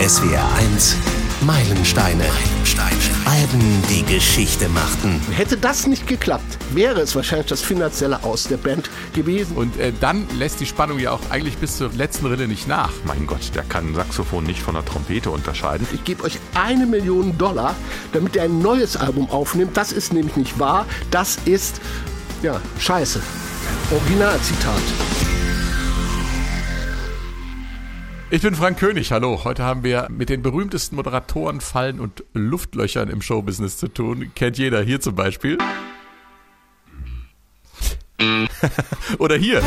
SWR 1 Meilensteine. Meilensteine. Alben, die Geschichte machten. Hätte das nicht geklappt, wäre es wahrscheinlich das finanzielle Aus der Band gewesen. Und äh, dann lässt die Spannung ja auch eigentlich bis zur letzten Rille nicht nach. Mein Gott, der kann ein Saxophon nicht von einer Trompete unterscheiden. Ich gebe euch eine Million Dollar, damit ihr ein neues Album aufnimmt. Das ist nämlich nicht wahr. Das ist, ja, scheiße. Originalzitat. Ich bin Frank König, hallo. Heute haben wir mit den berühmtesten Moderatoren, Fallen und Luftlöchern im Showbusiness zu tun. Kennt jeder hier zum Beispiel. Oder hier.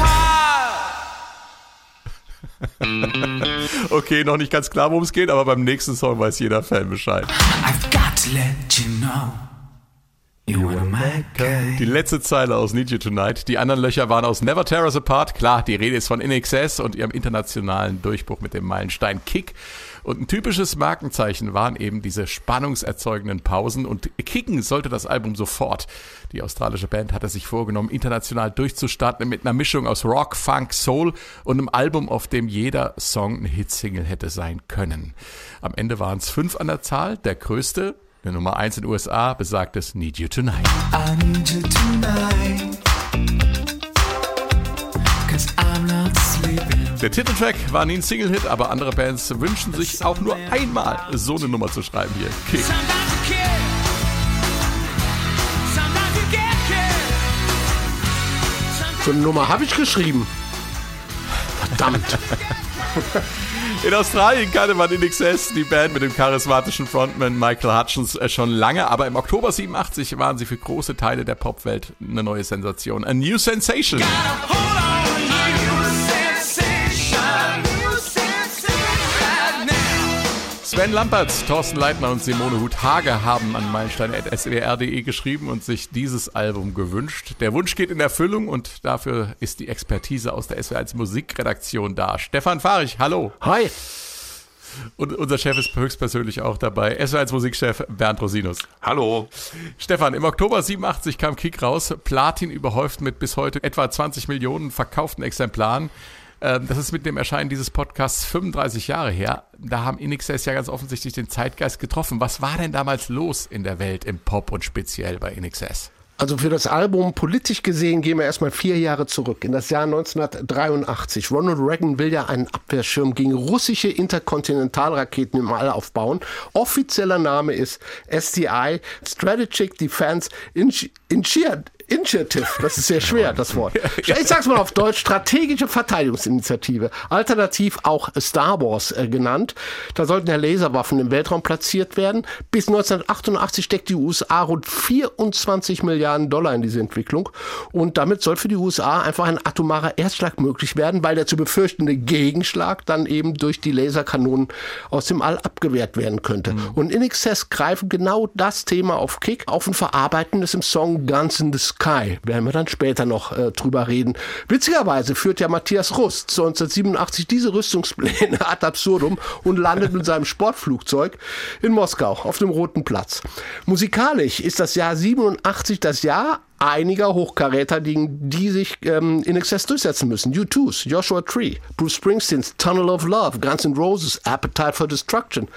okay, noch nicht ganz klar, worum es geht, aber beim nächsten Song weiß jeder Fan Bescheid. I've got to let you know. Die letzte Zeile aus Need You Tonight. Die anderen Löcher waren aus Never Tear Us Apart. Klar, die Rede ist von InXS und ihrem internationalen Durchbruch mit dem Meilenstein Kick. Und ein typisches Markenzeichen waren eben diese spannungserzeugenden Pausen und kicken sollte das Album sofort. Die australische Band hatte sich vorgenommen, international durchzustarten mit einer Mischung aus Rock, Funk, Soul und einem Album, auf dem jeder Song eine Hitsingle hätte sein können. Am Ende waren es fünf an der Zahl. Der größte, der Nummer 1 in den USA besagt es Need You Tonight. I need you tonight. Der Titeltrack war nie ein Single-Hit, aber andere Bands wünschen sich auch nur einmal so eine Nummer zu schreiben hier. Kick. So eine Nummer habe ich geschrieben. Verdammt. In Australien kannte man in XS die Band mit dem charismatischen Frontman Michael Hutchins äh, schon lange, aber im Oktober 87 waren sie für große Teile der Popwelt eine neue Sensation. A New Sensation. Sven Lampertz, Thorsten Leitner und Simone Huth-Hage haben an meilenstein.swr.de geschrieben und sich dieses Album gewünscht. Der Wunsch geht in Erfüllung und dafür ist die Expertise aus der SWR1 Musikredaktion da. Stefan Fahrich, hallo. Hi. Und unser Chef ist höchstpersönlich auch dabei. SWR1 Musikchef Bernd Rosinus. Hallo. Stefan, im Oktober 87 kam Kick raus. Platin überhäuft mit bis heute etwa 20 Millionen verkauften Exemplaren. Ähm, das ist mit dem Erscheinen dieses Podcasts 35 Jahre her. Da haben InXS ja ganz offensichtlich den Zeitgeist getroffen. Was war denn damals los in der Welt im Pop und speziell bei InXS? Also für das Album politisch gesehen gehen wir erstmal vier Jahre zurück, in das Jahr 1983. Ronald Reagan will ja einen Abwehrschirm gegen russische Interkontinentalraketen im All aufbauen. Offizieller Name ist SDI, Strategic Defense Initiative. Initiative, das ist sehr schwer, das Wort. Ich sag's mal auf Deutsch, strategische Verteidigungsinitiative, alternativ auch Star Wars äh, genannt. Da sollten ja Laserwaffen im Weltraum platziert werden. Bis 1988 steckt die USA rund 24 Milliarden Dollar in diese Entwicklung und damit soll für die USA einfach ein atomarer Erstschlag möglich werden, weil der zu befürchtende Gegenschlag dann eben durch die Laserkanonen aus dem All abgewehrt werden könnte. Mhm. Und in Excess greifen genau das Thema auf Kick auf und verarbeiten es im Song Guns in the Sky. Werden wir dann später noch äh, drüber reden. Witzigerweise führt ja Matthias Rust 1987 diese Rüstungspläne ad absurdum und landet mit seinem Sportflugzeug in Moskau auf dem Roten Platz. Musikalisch ist das Jahr 87 das Jahr einiger Hochkaräter, die, die sich ähm, in Excess durchsetzen müssen. U2's, Joshua Tree, Bruce Springsteens Tunnel of Love, Guns N' Roses, Appetite for Destruction,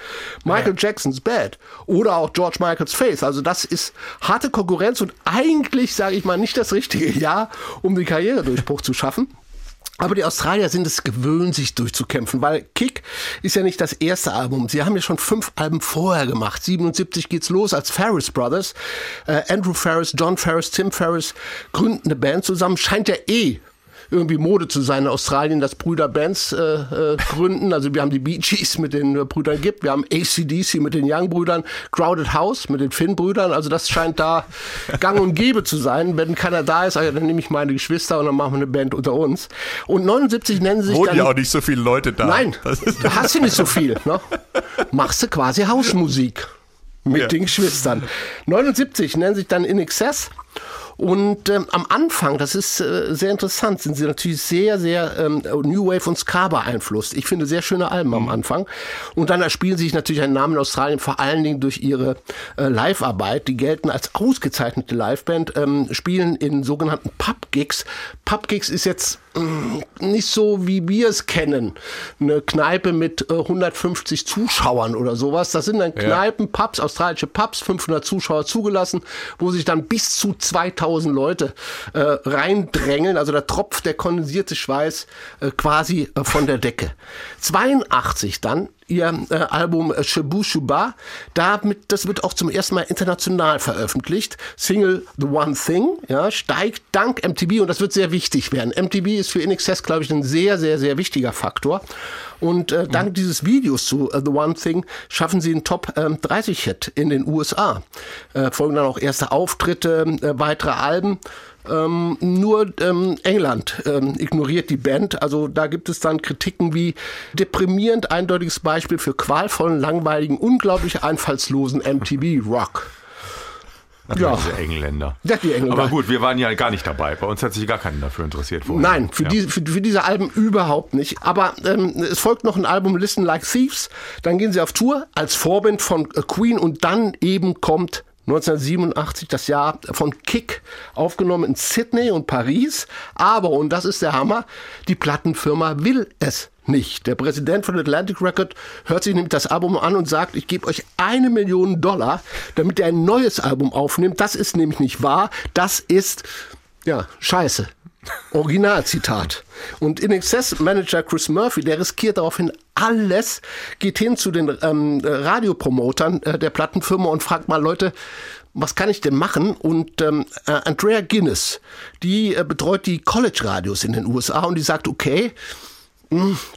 Michael ja. Jacksons Bad oder auch George Michaels Faith. Also das ist harte Konkurrenz und eigentlich, sage ich mal, nicht das richtige Jahr, um den Karrieredurchbruch zu schaffen. Aber die Australier sind es gewöhnt, sich durchzukämpfen, weil Kick ist ja nicht das erste Album. Sie haben ja schon fünf Alben vorher gemacht. 77 geht's los als Ferris Brothers. Äh, Andrew Ferris, John Ferris, Tim Ferris gründen eine Band zusammen. Scheint ja eh irgendwie Mode zu sein in Australien, dass Brüder Bands äh, äh, gründen. Also wir haben die Bee Gees mit den äh, Brüdern Gibb, wir haben ACDC mit den Young-Brüdern, Crowded House mit den Finn-Brüdern. Also das scheint da gang und gäbe zu sein. Wenn keiner da ist, also dann nehme ich meine Geschwister und dann machen wir eine Band unter uns. Und 79 nennen sie sich Wohnen dann... ja auch nicht so viele Leute da. Nein, da hast du nicht so viel. Ne? Machst du quasi Hausmusik mit ja. den Geschwistern. 79 nennen sich dann In Excess und ähm, am Anfang, das ist äh, sehr interessant, sind sie natürlich sehr, sehr ähm, New Wave und Ska beeinflusst. Ich finde sehr schöne Alben am mhm. Anfang. Und dann erspielen sie sich natürlich einen Namen in Australien vor allen Dingen durch ihre äh, Live-Arbeit. Die gelten als ausgezeichnete Liveband, ähm, spielen in sogenannten Pub-Gigs. Pub-Gigs ist jetzt nicht so, wie wir es kennen. Eine Kneipe mit äh, 150 Zuschauern oder sowas. Das sind dann Kneipen, Pubs, australische Pubs, 500 Zuschauer zugelassen, wo sich dann bis zu 2000 Leute äh, reindrängeln. Also da tropft der kondensierte Schweiß äh, quasi äh, von der Decke. 82 dann ihr äh, Album äh, Shabu Shuba. Damit, das wird auch zum ersten Mal international veröffentlicht. Single The One Thing ja, steigt dank MTV und das wird sehr wichtig werden. MTV ist für InXS, glaube ich, ein sehr, sehr, sehr wichtiger Faktor. Und äh, dank mhm. dieses Videos zu uh, The One Thing schaffen sie einen Top ähm, 30 Hit in den USA. Äh, folgen dann auch erste Auftritte, äh, weitere Alben. Ähm, nur ähm, England ähm, ignoriert die Band. Also da gibt es dann Kritiken wie deprimierend eindeutiges Beispiel für qualvollen, langweiligen, unglaublich einfallslosen MTV-Rock. Ja. Diese Engländer. Ja, die Engländer. Aber gut, wir waren ja gar nicht dabei. Bei uns hat sich gar keiner dafür interessiert. Vorher. Nein, für, ja. diese, für, für, diese Alben überhaupt nicht. Aber ähm, es folgt noch ein Album Listen Like Thieves. Dann gehen sie auf Tour als Vorband von Queen und dann eben kommt 1987 das Jahr von Kick, aufgenommen in Sydney und Paris. Aber, und das ist der Hammer, die Plattenfirma will es nicht. Der Präsident von Atlantic Record hört sich nämlich das Album an und sagt, ich gebe euch eine Million Dollar, damit ihr ein neues Album aufnimmt. Das ist nämlich nicht wahr. Das ist, ja, scheiße. Originalzitat. Und In Excess Manager Chris Murphy, der riskiert daraufhin alles, geht hin zu den ähm, Radiopromotern äh, der Plattenfirma und fragt mal, Leute, was kann ich denn machen? Und ähm, äh, Andrea Guinness, die äh, betreut die College-Radios in den USA und die sagt, okay,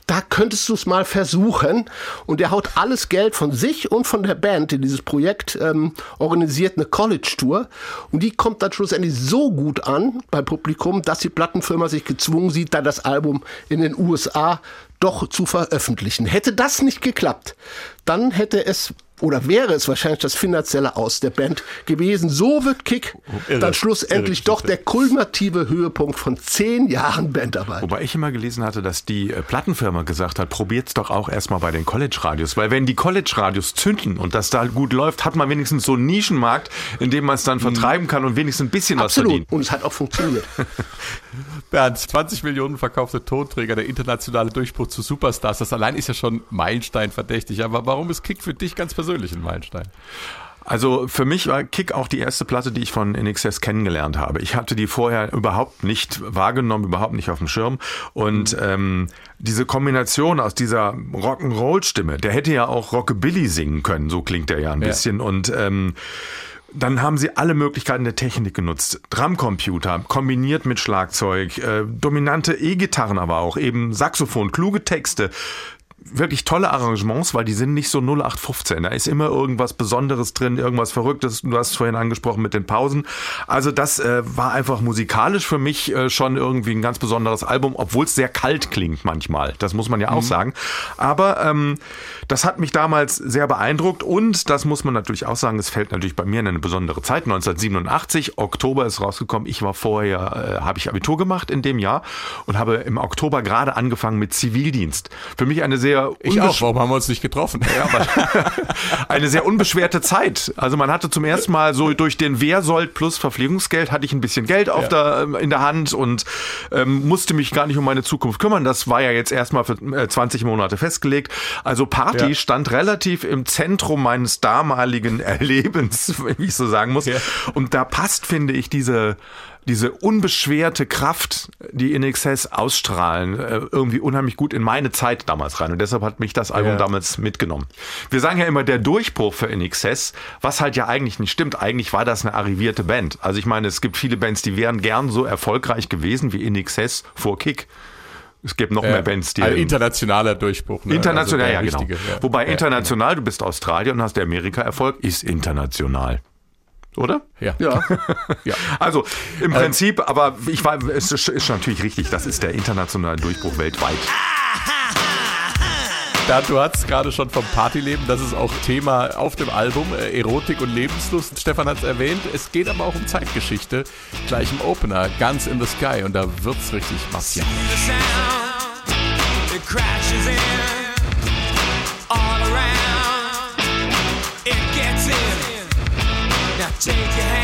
da könntest du es mal versuchen. Und er haut alles Geld von sich und von der Band in dieses Projekt, ähm, organisiert eine College-Tour. Und die kommt dann schlussendlich so gut an beim Publikum, dass die Plattenfirma sich gezwungen sieht, dann das Album in den USA doch zu veröffentlichen. Hätte das nicht geklappt, dann hätte es oder wäre es wahrscheinlich das finanzielle Aus der Band gewesen. So wird Kick irre, dann schlussendlich doch der kulminative Höhepunkt von zehn Jahren Bandarbeit. Wobei ich immer gelesen hatte, dass die äh, Plattenfirma gesagt hat, probiert's doch auch erstmal bei den College-Radios. Weil wenn die College-Radios zünden und das da gut läuft, hat man wenigstens so einen Nischenmarkt, in dem man es dann mhm. vertreiben kann und wenigstens ein bisschen Absolut. was verdient. Und es hat auch funktioniert. Bernd, 20 Millionen verkaufte Tonträger, der internationale Durchbruch zu Superstars, das allein ist ja schon Meilenstein verdächtig. Aber warum ist Kick für dich ganz persönlich ein Meilenstein? Also für mich war Kick auch die erste Platte, die ich von NXS kennengelernt habe. Ich hatte die vorher überhaupt nicht wahrgenommen, überhaupt nicht auf dem Schirm. Und mhm. ähm, diese Kombination aus dieser Rock'n'Roll-Stimme, der hätte ja auch Rockabilly singen können, so klingt der ja ein ja. bisschen. Und ähm, dann haben sie alle Möglichkeiten der Technik genutzt. Drumcomputer kombiniert mit Schlagzeug, äh, dominante E-Gitarren aber auch, eben Saxophon, kluge Texte, wirklich tolle Arrangements, weil die sind nicht so 0815. Da ist immer irgendwas Besonderes drin, irgendwas Verrücktes. Du hast es vorhin angesprochen mit den Pausen. Also das äh, war einfach musikalisch für mich äh, schon irgendwie ein ganz besonderes Album, obwohl es sehr kalt klingt manchmal. Das muss man ja auch mhm. sagen. Aber ähm, das hat mich damals sehr beeindruckt und das muss man natürlich auch sagen, es fällt natürlich bei mir in eine besondere Zeit. 1987, Oktober ist rausgekommen. Ich war vorher, äh, habe ich Abitur gemacht in dem Jahr und habe im Oktober gerade angefangen mit Zivildienst. Für mich eine sehr sehr ich auch. Warum haben wir uns nicht getroffen? Ja, eine sehr unbeschwerte Zeit. Also man hatte zum ersten Mal so durch den Wehrsold plus Verpflegungsgeld hatte ich ein bisschen Geld auf ja. der, ähm, in der Hand und ähm, musste mich gar nicht um meine Zukunft kümmern. Das war ja jetzt erstmal für äh, 20 Monate festgelegt. Also Party ja. stand relativ im Zentrum meines damaligen Erlebens, wenn ich so sagen muss. Und da passt, finde ich, diese diese unbeschwerte Kraft, die In Excess ausstrahlen, äh, irgendwie unheimlich gut in meine Zeit damals rein. Und deshalb hat mich das Album ja. damals mitgenommen. Wir sagen ja immer der Durchbruch für In Excess, was halt ja eigentlich nicht stimmt. Eigentlich war das eine arrivierte Band. Also ich meine, es gibt viele Bands, die wären gern so erfolgreich gewesen wie In Excess vor Kick. Es gibt noch ja, mehr Bands, die. Also internationaler Durchbruch. Ne? International, also ja, genau. Ja. Wobei international, du bist Australier und hast der Amerika-Erfolg, ist international oder? Ja. Ja. ja. Also im ähm, Prinzip, aber ich war, es ist natürlich richtig, das ist der internationale Durchbruch weltweit. Da, du hast gerade schon vom Partyleben, das ist auch Thema auf dem Album, äh, Erotik und Lebenslust. Stefan hat es erwähnt, es geht aber auch um Zeitgeschichte. Gleich im Opener, Guns in the Sky und da wird's richtig martial. Take your hands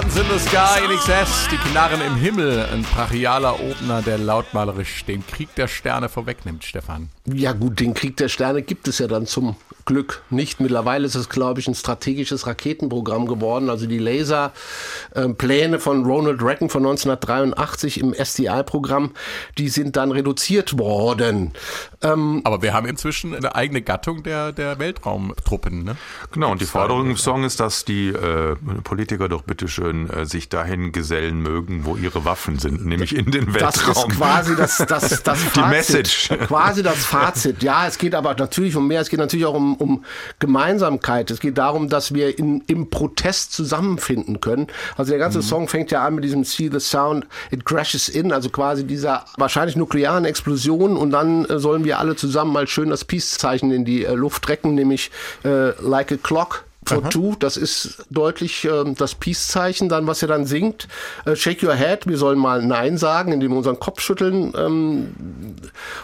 Guns in the Sky, NXS, die Knarren im Himmel, ein brachialer Opener, der lautmalerisch den Krieg der Sterne vorwegnimmt, Stefan. Ja gut, den Krieg der Sterne gibt es ja dann zum Glück nicht. Mittlerweile ist es, glaube ich, ein strategisches Raketenprogramm geworden. Also die Laserpläne von Ronald Reagan von 1983 im SDI-Programm, die sind dann reduziert worden. Ähm, Aber wir haben inzwischen eine eigene Gattung der, der Weltraumtruppen. Ne? Genau, und die Forderung im Song ist, dass die äh, Politiker doch bitteschön äh, sich dahin gesellen mögen, wo ihre Waffen sind, nämlich in den das Weltraum. ist quasi das, das, das Die Fazit. Message. Quasi das Fazit. Ja, es geht aber natürlich um mehr. Es geht natürlich auch um, um Gemeinsamkeit. Es geht darum, dass wir in, im Protest zusammenfinden können. Also der ganze Song fängt ja an mit diesem See the Sound, it crashes in, also quasi dieser wahrscheinlich nuklearen Explosion und dann äh, sollen wir alle zusammen mal schön das Peace-Zeichen in die äh, Luft recken, nämlich äh, like a clock. For two, das ist deutlich ähm, das Peace-Zeichen, dann, was er dann singt. Äh, shake your head, wir sollen mal Nein sagen, indem wir unseren Kopf schütteln. Ähm,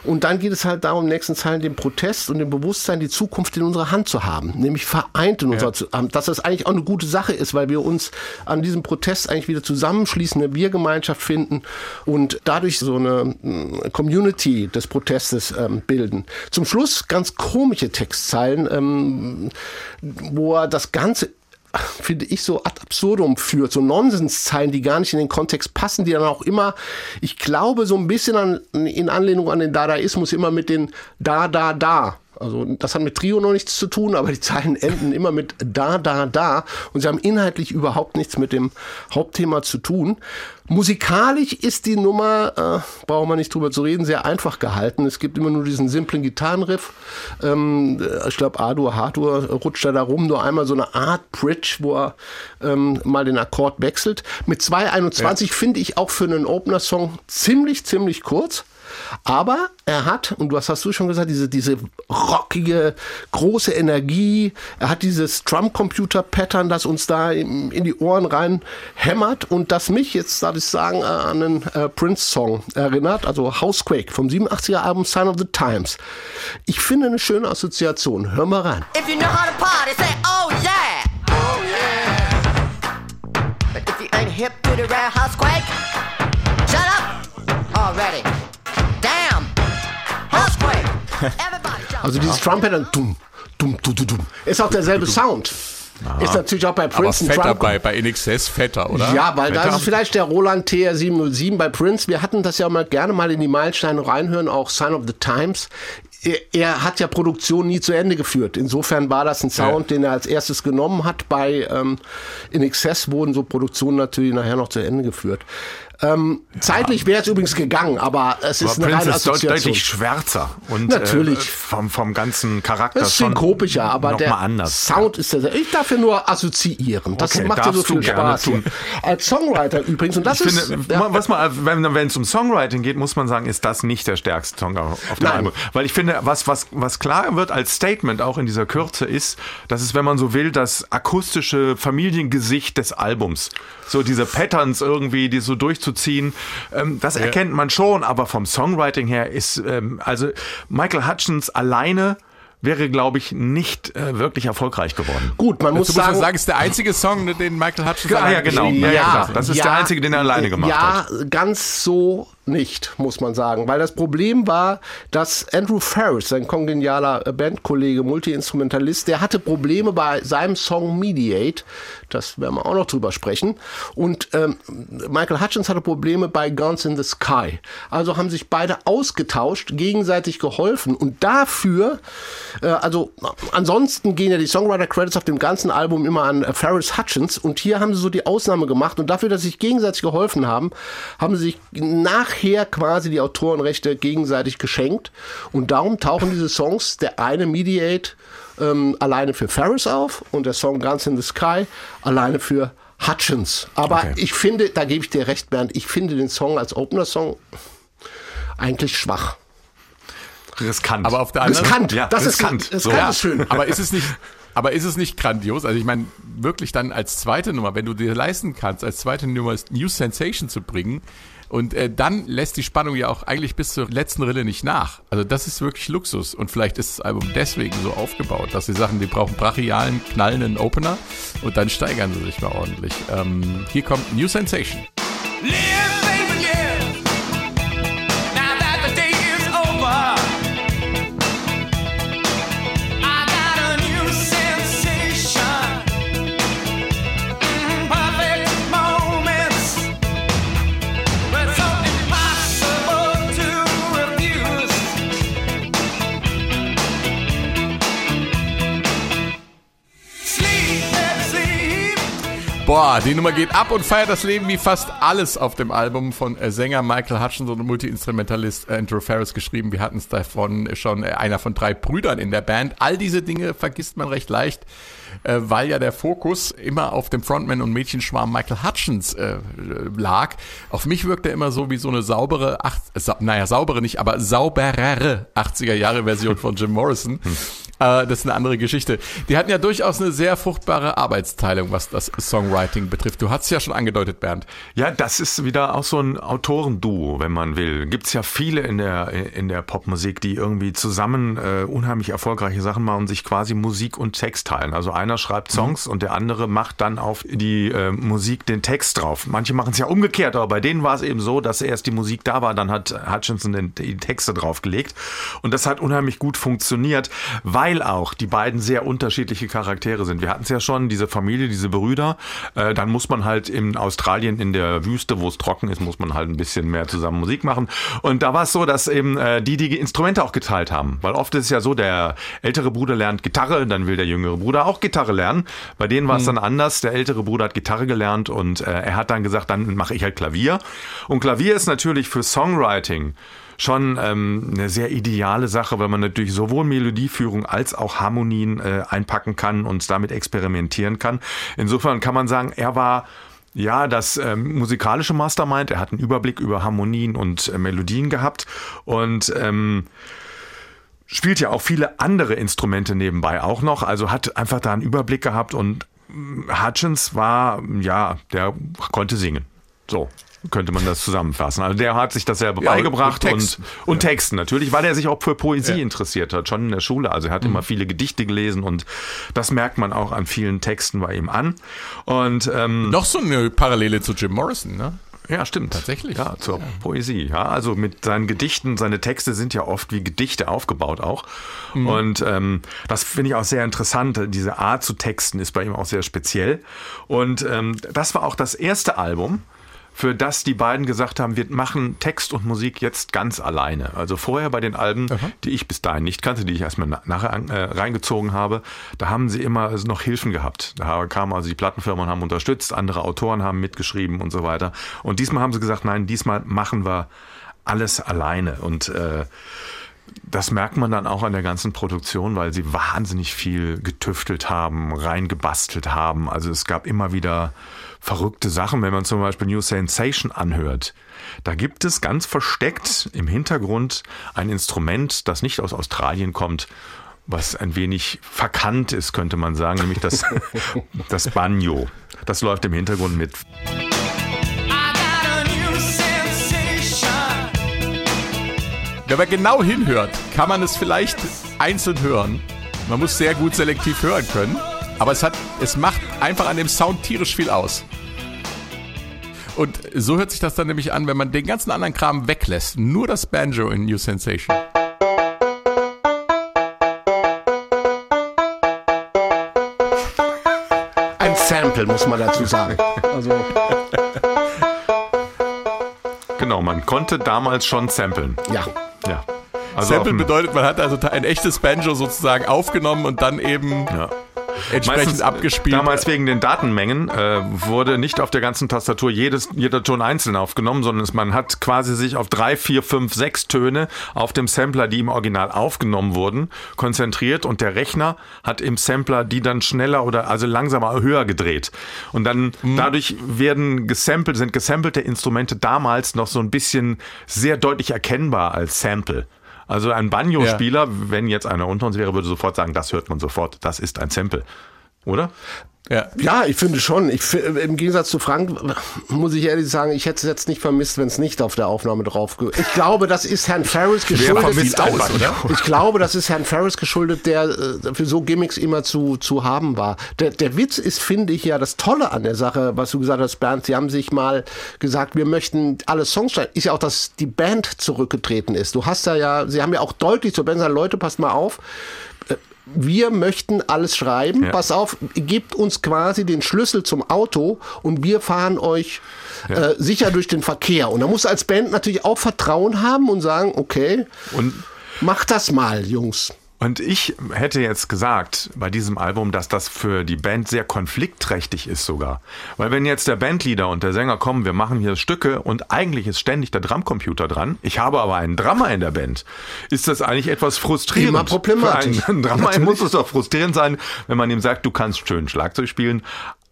und dann geht es halt darum, im nächsten Zeilen den Protest und dem Bewusstsein, die Zukunft in unserer Hand zu haben, nämlich vereint in unserer Zu- Hand. Dass das eigentlich auch eine gute Sache ist, weil wir uns an diesem Protest eigentlich wieder zusammenschließen, eine Wir-Gemeinschaft finden und dadurch so eine mm, Community des Protestes ähm, bilden. Zum Schluss ganz komische Textzeilen, ähm, wo er das Ganze finde ich, so ad absurdum führt, so Nonsenszeilen, die gar nicht in den Kontext passen, die dann auch immer, ich glaube, so ein bisschen an, in Anlehnung an den Dadaismus immer mit den da, da, da. Also das hat mit Trio noch nichts zu tun, aber die Zeilen enden immer mit da, da, da und sie haben inhaltlich überhaupt nichts mit dem Hauptthema zu tun. Musikalisch ist die Nummer, äh, brauchen wir nicht drüber zu reden, sehr einfach gehalten. Es gibt immer nur diesen simplen Gitarrenriff. Ähm, ich glaube, Adur Hardur rutscht da, rum, nur einmal so eine Art Bridge, wo er ähm, mal den Akkord wechselt. Mit 2,21 finde ich auch für einen Opener-Song ziemlich, ziemlich kurz. Aber er hat, und was hast du schon gesagt, diese, diese rockige, große Energie. Er hat dieses Drum-Computer-Pattern, das uns da in, die Ohren rein hämmert und das mich jetzt, darf ich sagen, an einen äh, Prince-Song erinnert, also Housequake vom 87er Album Sign of the Times. Ich finde eine schöne Assoziation. Hör mal rein. If you know how to party, say oh yeah. Oh yeah. If you ain't hip to the rare house quake, shut up already. Also dieses Drum-Pattern, dumm, dumm, dumm, dumm, dumm. Ist auch derselbe Sound. Ist natürlich auch bei Aber Prince ein fetter bei, bei NXS fetter, oder? Ja, weil da Fetter? ist vielleicht der Roland TR707 bei Prince. Wir hatten das ja mal gerne mal in die Meilensteine reinhören, auch Sign of the Times. Er, er hat ja Produktion nie zu Ende geführt. Insofern war das ein Sound, Ja. den er als erstes genommen hat. Bei ähm, In Excess wurden so Produktionen natürlich nachher noch zu Ende geführt. Ähm, zeitlich wäre es übrigens gegangen, aber es ist Aber eine Prince reine ist deutlich schwärzer und Natürlich. Äh, vom, vom ganzen Charakter Das ist schon synkopischer, aber der anders. Sound ist der. Ich darf ja nur assoziieren. Das Okay, macht ja so viel Spaß. tun. Hier. Als Songwriter übrigens, und das Ich ist. finde, ja, was man, wenn es um Songwriting geht, muss man sagen, ist das nicht der stärkste Song auf dem. Album. Weil ich finde, was, was, was klar wird als Statement auch in dieser Kürze ist, dass es, wenn man so will, das akustische Familiengesicht des Albums. So diese Patterns irgendwie, die so durchzuziehen, ähm, das erkennt man schon, aber vom Songwriting her ist, ähm, also Michael Hutchins alleine wäre, glaube ich, nicht äh, wirklich erfolgreich geworden. gut, man muss Du musst sagen. ja sagen, es ist der einzige Song, den Michael Hutchins Ah, ja, genau. Ja, hat. ja, klar. Das ist der einzige, den er alleine gemacht ja, hat. ganz so nicht, muss man sagen. Weil das Problem war, dass Andrew Ferris, sein kongenialer äh, Bandkollege, Multi-Instrumentalist, der hatte Probleme bei seinem Song Mediate. Das werden wir auch noch drüber sprechen. Und ähm, Michael Hutchins hatte Probleme bei Guns in the Sky. Also haben sich beide ausgetauscht, gegenseitig geholfen. Und dafür, äh, also ansonsten gehen ja die Songwriter-Credits auf dem ganzen Album immer an äh, Ferris Hutchins. Und hier haben sie so die Ausnahme gemacht. Und dafür, dass sie sich gegenseitig geholfen haben, haben sie sich nachher quasi die Autorenrechte gegenseitig geschenkt. Und darum tauchen diese Songs, der eine Mediate ähm, alleine für Ferris auf und der Song Guns in the Sky alleine für Hutchins. Aber Okay. ich finde, da gebe ich dir recht, Bernd, ich finde den Song als Opener-Song eigentlich schwach. Riskant. Aber auf der anderen Riskant, Ja, das riskant. ist, das So. ist Ja. schön. Aber ist es nicht, aber ist es nicht grandios? Also ich meine, wirklich dann als zweite Nummer, wenn du dir leisten kannst, als zweite Nummer New Sensation zu bringen, Und äh, dann lässt die Spannung ja auch eigentlich bis zur letzten Rille nicht nach. Also das ist wirklich Luxus. Und vielleicht ist das Album deswegen so aufgebaut, dass sie sagen, die brauchen brachialen, knallenden Opener und dann steigern sie sich mal ordentlich. Ähm, hier kommt New Sensation. Live, Boah, die Nummer geht ab und feiert das Leben wie fast alles auf dem Album von äh, Sänger Michael Hutchins und Multi-Instrumentalist Andrew Ferris geschrieben. Wir hatten es davon schon äh, einer von drei Brüdern in der Band. All diese Dinge vergisst man recht leicht, äh, weil ja der Fokus immer auf dem Frontman und Mädchenschwarm Michael Hutchins äh, lag. Auf mich wirkt er immer so wie so eine saubere, acht, naja, saubere nicht, aber sauberere 80er Jahre Version von Jim Morrison. Äh, das ist eine andere Geschichte. Die hatten ja durchaus eine sehr fruchtbare Arbeitsteilung, was das Songwriting betrifft. Du hast es ja schon angedeutet, Bernd. Ja, das ist wieder auch so ein Autorenduo, wenn man will. Gibt's ja viele in der, in der Popmusik, die irgendwie zusammen äh, unheimlich erfolgreiche Sachen machen und sich quasi Musik und Text teilen. Also einer schreibt Songs und der andere macht dann auf die äh, Musik den Text drauf. Manche machen es ja umgekehrt, aber bei denen war es eben so, dass erst die Musik da war, dann hat Hutchinson den, die Texte draufgelegt. Und das hat unheimlich gut funktioniert, weil auch die beiden sehr unterschiedliche Charaktere sind. Wir hatten es ja schon, diese Familie, diese Brüder. Äh, dann muss man halt in Australien in der Wüste, wo es trocken ist, muss man halt ein bisschen mehr zusammen Musik machen. Und da war es so, dass eben äh, die die Instrumente auch geteilt haben. Weil oft ist es ja so, der ältere Bruder lernt Gitarre, dann will der jüngere Bruder auch Gitarre lernen. Bei denen war es dann anders. Der ältere Bruder hat Gitarre gelernt und äh, er hat dann gesagt, dann mache ich halt Klavier. Und Klavier ist natürlich für Songwriting schon ähm, eine sehr ideale Sache, weil man natürlich sowohl Melodieführung als auch Harmonien äh, einpacken kann und damit experimentieren kann. Insofern kann man sagen, er war ja, das ähm, musikalische Mastermind, er hat einen Überblick über Harmonien und äh, Melodien gehabt und ähm, spielt ja auch viele andere Instrumente nebenbei auch noch, also hat einfach da einen Überblick gehabt und mm, Hutchins war, ja, der konnte singen. So könnte man das zusammenfassen. Also der hat sich das selber Ja, beigebracht und und, Text. und, Texten natürlich, weil er sich auch für Poesie interessiert hat, schon in der Schule. Also er hat immer viele Gedichte gelesen und das merkt man auch an vielen Texten bei ihm an. Und ähm, Noch so eine Parallele zu Jim Morrison, ne? ja, stimmt. Tatsächlich. Ja, zur Poesie. Ja, also mit seinen Gedichten, seine Texte sind ja oft wie Gedichte aufgebaut auch. Und ähm, das finde ich auch sehr interessant. Diese Art zu texten ist bei ihm auch sehr speziell. Und ähm, das war auch das erste Album, für das die beiden gesagt haben, wir machen Text und Musik jetzt ganz alleine. Also vorher bei den Alben, die ich bis dahin nicht kannte, die ich erstmal na- nachher äh, reingezogen habe, da haben sie immer also noch Hilfen gehabt. Da kamen also die Plattenfirmen und haben unterstützt, andere Autoren haben mitgeschrieben und so weiter. Und diesmal haben sie gesagt, nein, diesmal machen wir alles alleine. Und äh, das merkt man dann auch an der ganzen Produktion, weil sie wahnsinnig viel getüftelt haben, reingebastelt haben. Also es gab immer wieder verrückte Sachen, wenn man zum Beispiel New Sensation anhört. Da gibt es ganz versteckt im Hintergrund ein Instrument, das nicht aus Australien kommt, was ein wenig verkannt ist, könnte man sagen, nämlich das, das Banjo. Das läuft im Hintergrund mit. Wenn man genau hinhört, kann man es vielleicht einzeln hören. Man muss sehr gut selektiv hören können. Aber es, hat, es macht einfach an dem Sound tierisch viel aus. Und so hört sich das dann nämlich an, wenn man den ganzen anderen Kram weglässt. Nur das Banjo in New Sensation. Ein Sample, muss man dazu sagen. Also, Genau, man konnte damals schon samplen. ja. Ja. Also Sample bedeutet, man hat also ein echtes Banjo sozusagen aufgenommen und dann eben Ja. Entsprechend Meistens, abgespielt. Damals wegen den Datenmengen äh, wurde nicht auf der ganzen Tastatur jedes, jeder Ton einzeln aufgenommen, sondern es, man hat quasi sich auf drei, vier, fünf, sechs Töne auf dem Sampler, die im Original aufgenommen wurden, konzentriert und der Rechner hat im Sampler die dann schneller oder also langsamer höher gedreht. Und dann Mhm. dadurch werden gesampelt, sind gesampelte Instrumente damals noch so ein bisschen sehr deutlich erkennbar als Sample. Also ein Banjo-Spieler, wenn jetzt einer unter uns wäre, würde sofort sagen, das hört man sofort, das ist ein Sample. Oder? Ja. Ja, ich finde schon. Ich, Im Gegensatz zu Frank muss ich ehrlich sagen, ich hätte es jetzt nicht vermisst, wenn es nicht auf der Aufnahme drauf Ich glaube, das ist Herrn Ferris geschuldet. nicht. Ich glaube, das ist Herrn Ferris geschuldet, der äh, für so Gimmicks immer zu, zu haben war. Der, der Witz ist, finde ich, ja das Tolle an der Sache, was du gesagt hast, Bernd. Sie haben sich mal gesagt, wir möchten alle Songs schreiben. Ist ja auch, dass die Band zurückgetreten ist. Du hast da ja, sie haben ja auch deutlich zur Band gesagt, Leute, passt mal auf wir möchten alles schreiben. Ja. Pass auf, gebt uns quasi den Schlüssel zum Auto und wir fahren euch äh, sicher durch den Verkehr. Und da musst du als Band natürlich auch Vertrauen haben und sagen, okay, Und macht das mal, Jungs. Und ich hätte jetzt gesagt bei diesem Album, dass das für die Band sehr konfliktträchtig ist sogar. Weil wenn jetzt der Bandleader und der Sänger kommen, wir machen hier Stücke und eigentlich ist ständig der Drumcomputer dran, ich habe aber einen Drummer in der Band, ist das eigentlich etwas frustrierend. Immer problematisch. Für einen Drummer muss es doch frustrierend sein, wenn man ihm sagt, du kannst schön Schlagzeug spielen,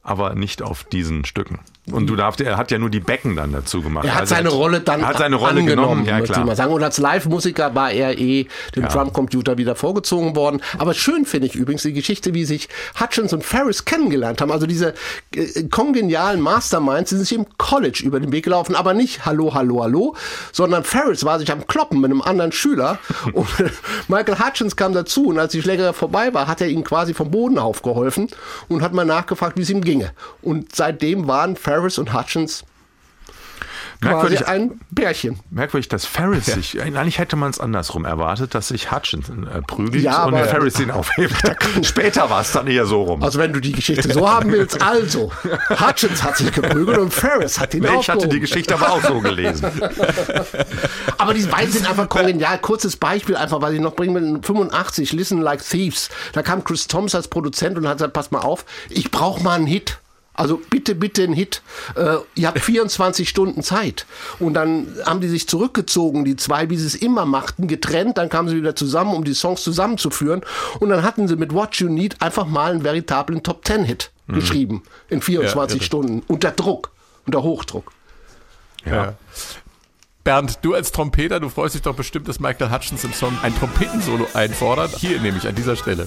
aber nicht auf diesen Stücken. Und du darfst, er hat ja nur die Becken dann dazu gemacht. Er hat Also seine Rolle dann er hat seine Rolle angenommen, genommen, ja klar. mal sagen. Und als Live-Musiker war er eh dem Ja. Drumcomputer wieder vorgezogen worden. Aber schön finde ich übrigens die Geschichte, wie sich Hutchins und Ferris kennengelernt haben. Also diese äh, kongenialen Masterminds, die sind sich im College über den Weg gelaufen, aber nicht Hallo, Hallo, Hallo, sondern Ferris war sich am Kloppen mit einem anderen Schüler und Michael Hutchins kam dazu und als die Schlägerei vorbei war, hat er ihm quasi vom Boden aufgeholfen und hat mal nachgefragt, wie es ihm ginge. Und seitdem waren Ferris und Hutchins quasi Merkwürdig, ein Bärchen. merkwürdig, dass Ferris sich, eigentlich hätte man es andersrum erwartet, dass sich Hutchinson äh, prügelt Ja, und Ferris ihn aufhebt. Später war es dann eher so rum. Also wenn du die Geschichte so haben willst, also Hutchins hat sich geprügelt und Ferris hat ihn Nee, ich hatte aufgehoben. die Geschichte aber auch so gelesen. Aber die beiden sind einfach kongenial. Kurzes Beispiel einfach, was ich noch bringen will. 85, Listen Like Thieves. Da kam Chris Thomas als Produzent und hat gesagt, pass mal auf, ich brauche mal einen Hit. Also bitte, bitte einen Hit. Äh, ihr habt 24 Stunden Zeit. Und dann haben die sich zurückgezogen, die zwei, wie sie es immer machten, getrennt. Dann kamen sie wieder zusammen, um die Songs zusammenzuführen. Und dann hatten sie mit What You Need einfach mal einen veritablen Top-10-Hit geschrieben. In 24 irre. Stunden. Unter Druck. Unter Hochdruck. Ja. Bernd, du als Trompeter, du freust dich doch bestimmt, dass Michael Hutchins im Song ein Trompetensolo einfordert. Hier nämlich an dieser Stelle.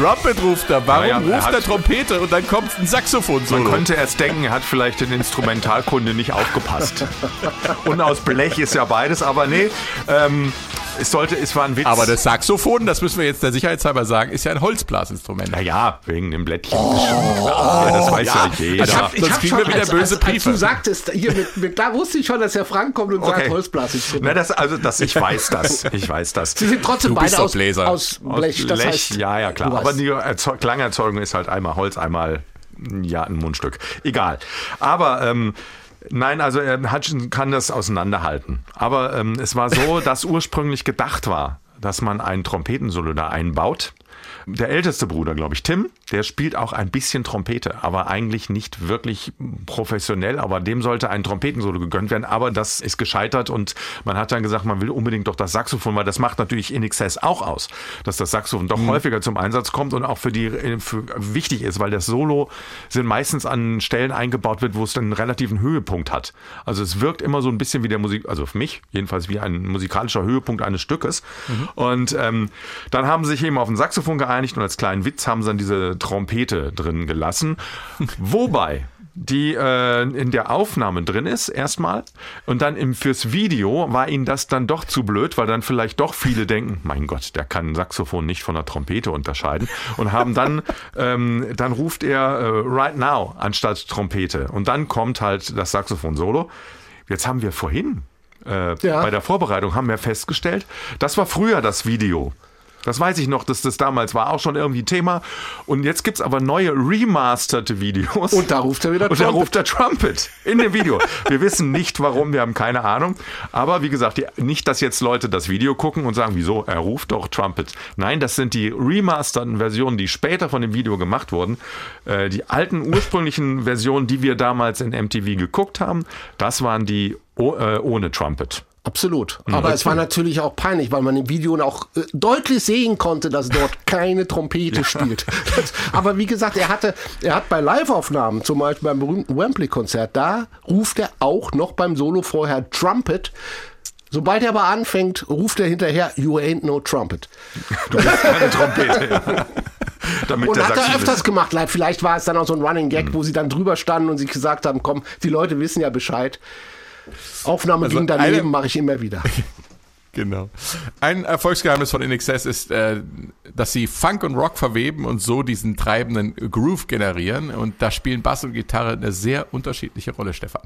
Trumpet ruft er. Warum Ja, ja, er ruft hat- er Trompete und dann kommt ein Man Saxophon-Solo? könnte erst denken, er hat vielleicht in Instrumentalkunde nicht aufgepasst. Und aus Blech ist ja beides, aber nee, ähm, es sollte, es war ein Witz. Aber das Saxophon, das müssen wir jetzt der Sicherheitshalber sagen, ist ja ein Holzblasinstrument. naja, wegen dem Blättchen. Klar, ja, das weiß ja, jeder. Ich hab- Sonst kriegen wir wieder böse als, als Briefe. du sagtest, hier mit, mit, da wusste ich schon, dass der Frank kommt und sagt Holzblasinstrument. Na, das, also, das, ich weiß das. Ich weiß das. Sie sind trotzdem beide aus, Bläser. aus Aus Blech. Das Blech, heißt, ja, ja, klar. Aber die Erzeug Klangerzeugung ist halt einmal Holz, einmal ja, ein Mundstück. Egal. Aber ähm, nein, also äh, Hutchinson kann das auseinanderhalten. Aber ähm, es war so, dass ursprünglich gedacht war, dass man ein Trompetensolo da einbaut. Der älteste Bruder, glaube ich, Tim, der spielt auch ein bisschen Trompete, aber eigentlich nicht wirklich professionell. Aber dem sollte ein Trompetensolo gegönnt werden. Aber das ist gescheitert und man hat dann gesagt, man will unbedingt doch das Saxophon, weil das macht natürlich in Excess auch aus, dass das Saxophon doch häufiger zum Einsatz kommt und auch für die für, wichtig ist, weil das Solo sind meistens an Stellen eingebaut wird, wo es dann einen relativen Höhepunkt hat. Also es wirkt immer so ein bisschen wie der Musik, also für mich jedenfalls wie ein musikalischer Höhepunkt eines Stückes. Und ähm, dann haben sie sich eben auf ein Saxophon geeinigt und als kleinen Witz haben sie dann diese Trompete drin gelassen. Wobei die äh, in der Aufnahme drin ist erstmal und dann im, fürs Video war ihnen das dann doch zu blöd, weil dann vielleicht doch viele denken, mein Gott, der kann ein Saxophon nicht von einer Trompete unterscheiden und haben dann ähm, dann ruft er äh, Right Now anstatt Trompete und dann kommt halt das Saxophon Solo. Jetzt haben wir vorhin äh, Ja. bei der Vorbereitung haben wir festgestellt, das war früher das Video. Das weiß ich noch, dass das damals war auch schon irgendwie Thema. Und jetzt gibt's aber neue remasterte Videos. Und da ruft er wieder Und da Trumpet. ruft der Trumpet in dem Video. Wir wissen nicht warum, wir haben keine Ahnung. Aber wie gesagt, nicht, dass jetzt Leute das Video gucken und sagen, wieso, er ruft doch Trumpet. Nein, das sind die remasterten Versionen, die später von dem Video gemacht wurden. Äh, die alten ursprünglichen Versionen, die wir damals in MTV geguckt haben, das waren die äh, ohne Trumpet. Absolut. Aber es war natürlich auch peinlich, weil man im Video auch äh, deutlich sehen konnte, dass dort keine Trompete spielt. Das, aber wie gesagt, er hatte, er hat bei Live-Aufnahmen, zum Beispiel beim berühmten Wembley-Konzert, da ruft er auch noch beim Solo vorher Trumpet. Sobald er aber anfängt, ruft er hinterher, you ain't no trumpet. Du bist keine Trompete. ja. Damit Und hat er öfters gemacht. Vielleicht war es dann auch so ein Running Gag, Mhm. wo sie dann drüber standen und sich gesagt haben, komm, die Leute wissen ja Bescheid. Aufnahme Also ging daneben, mache ich immer wieder. Genau. Ein Erfolgsgeheimnis von InXS ist, äh, dass sie Funk und Rock verweben und so diesen treibenden Groove generieren. Und da spielen Bass und Gitarre eine sehr unterschiedliche Rolle, Stefan.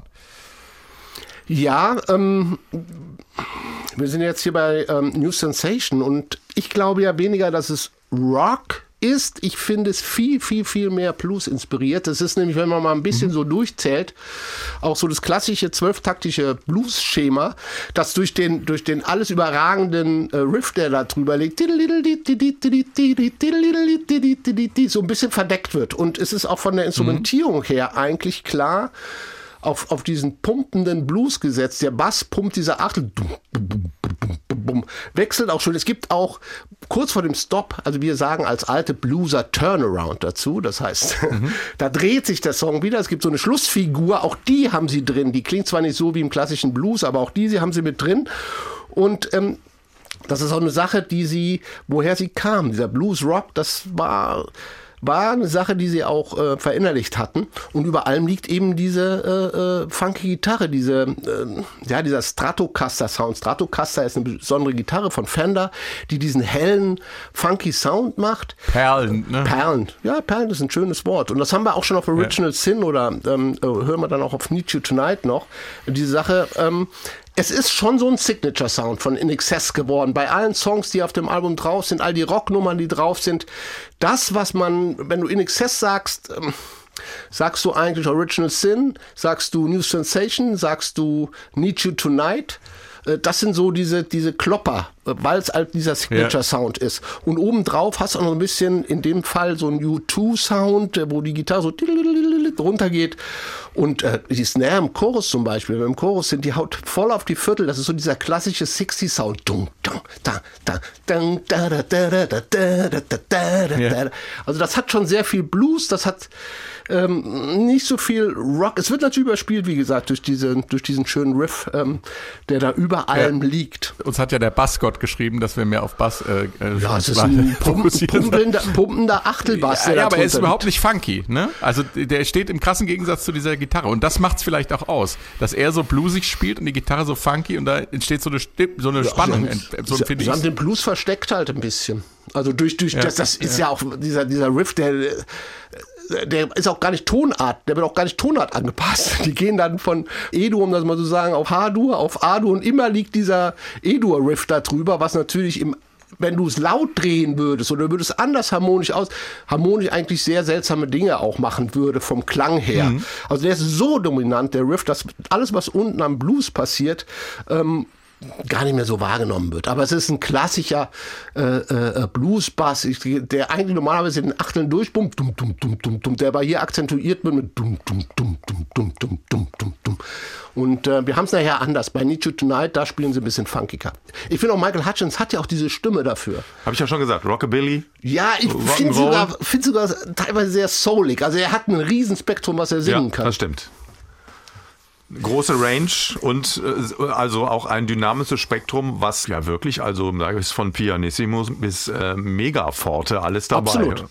Ja, ähm, wir sind jetzt hier bei ähm, New Sensation und ich glaube ja weniger, dass es Rock ist. Ich finde es viel, viel, viel mehr Blues inspiriert. Das ist nämlich, wenn man mal ein bisschen so durchzählt, auch so das klassische zwölftaktische Blues-Schema, das durch den, durch den alles überragenden äh, Riff, der da drüber liegt, so ein bisschen verdeckt wird. Und es ist auch von der Instrumentierung her eigentlich klar, auf, auf diesen pumpenden Blues gesetzt. Der Bass pumpt diese Achtel. Wechselt auch schon. Es gibt auch kurz vor dem Stop, also wir sagen als alte Blueser Turnaround dazu. Das heißt, da dreht sich der Song wieder. Es gibt so eine Schlussfigur. Auch die haben sie drin. Die klingt zwar nicht so wie im klassischen Blues, aber auch die sie haben sie mit drin. Und ähm, das ist auch eine Sache, die sie, woher sie kam. Dieser Blues Rock, das war, war eine Sache, die sie auch äh, verinnerlicht hatten. Und über allem liegt eben diese äh, äh, funky Gitarre, diese, äh, ja, dieser Stratocaster-Sound. Stratocaster ist eine besondere Gitarre von Fender, die diesen hellen, funky Sound macht. Perlen, ne? Perlen. Ja, Perlen ist ein schönes Wort. Und das haben wir auch schon auf Original Sin oder ähm, äh, hören wir dann auch auf Need You Tonight noch. Diese Sache, ähm, es ist schon so ein Signature-Sound von In Excess geworden. Bei allen Songs, die auf dem Album drauf sind, all die Rocknummern, die drauf sind. Das, was man, wenn du In Excess sagst, ähm, sagst du eigentlich Original Sin, sagst du New Sensation, sagst du Need You Tonight. Äh, Das sind so diese, diese Klopper, äh, weil es halt dieser Signature-Sound ist. Und obendrauf hast du auch noch ein bisschen, in dem Fall so ein U2-Sound, äh, wo die Gitarre so runtergeht. Und äh, die Snare im Chorus zum Beispiel, im Chorus sind die Haut voll auf die Viertel, das ist so dieser klassische 60 Sound. Also das hat schon sehr viel Blues, das hat ähm, nicht so viel Rock. Es wird natürlich überspielt, wie gesagt, durch, diese, durch diesen schönen Riff, ähm, der da über allem liegt. Uns hat ja der Bassgott geschrieben, dass wir mehr auf Bass äh, äh, Ja, es ist ein pump, sollen. pumpender, Achtelbass. Ja, ja, aber er ist überhaupt nicht funky, ne? Also der steht im krassen Gegensatz zu dieser Gitarre und das macht's vielleicht auch aus, dass er so bluesig spielt und die Gitarre so funky und da entsteht so eine, so eine Spannung, Sie haben, ent- so sie, haben den Blues versteckt halt ein bisschen. Also durch, durch das, das ist ja. auch dieser, dieser Riff, der, der ist auch gar nicht Tonart, der wird auch gar nicht Tonart angepasst. Die gehen dann von E-Dur, um das mal so zu sagen, auf H-Dur, auf A-Dur und immer liegt dieser E-Dur-Riff da drüber, was natürlich im wenn du es laut drehen würdest oder würdest anders harmonisch aus, harmonisch eigentlich sehr seltsame Dinge auch machen würde vom Klang her. Also der ist so dominant, der Riff, dass alles, was unten am Blues passiert, ähm, gar nicht mehr so wahrgenommen wird. Aber es ist ein klassischer äh, äh, Blues-Bass, der eigentlich normalerweise in den Achteln durchbummt, dum, dum, dum, dum, dum, der aber hier akzentuiert wird mit dum, dum, dum, dum, dum, dum, dum, dum, dum. Und äh, wir haben es nachher anders. Bei Need You Tonight, da spielen sie ein bisschen funkiger. Ich finde auch Michael Hutchins hat ja auch diese Stimme dafür. Habe ich ja schon gesagt, Rockabilly. Ja, ich finde sogar, find sogar teilweise sehr soulig. Also er hat ein Riesenspektrum, was er singen kann. das stimmt. Große Range und äh, also auch ein dynamisches Spektrum, was ja wirklich, also da ist von Pianissimus bis äh, Megaforte alles dabei. Absolut.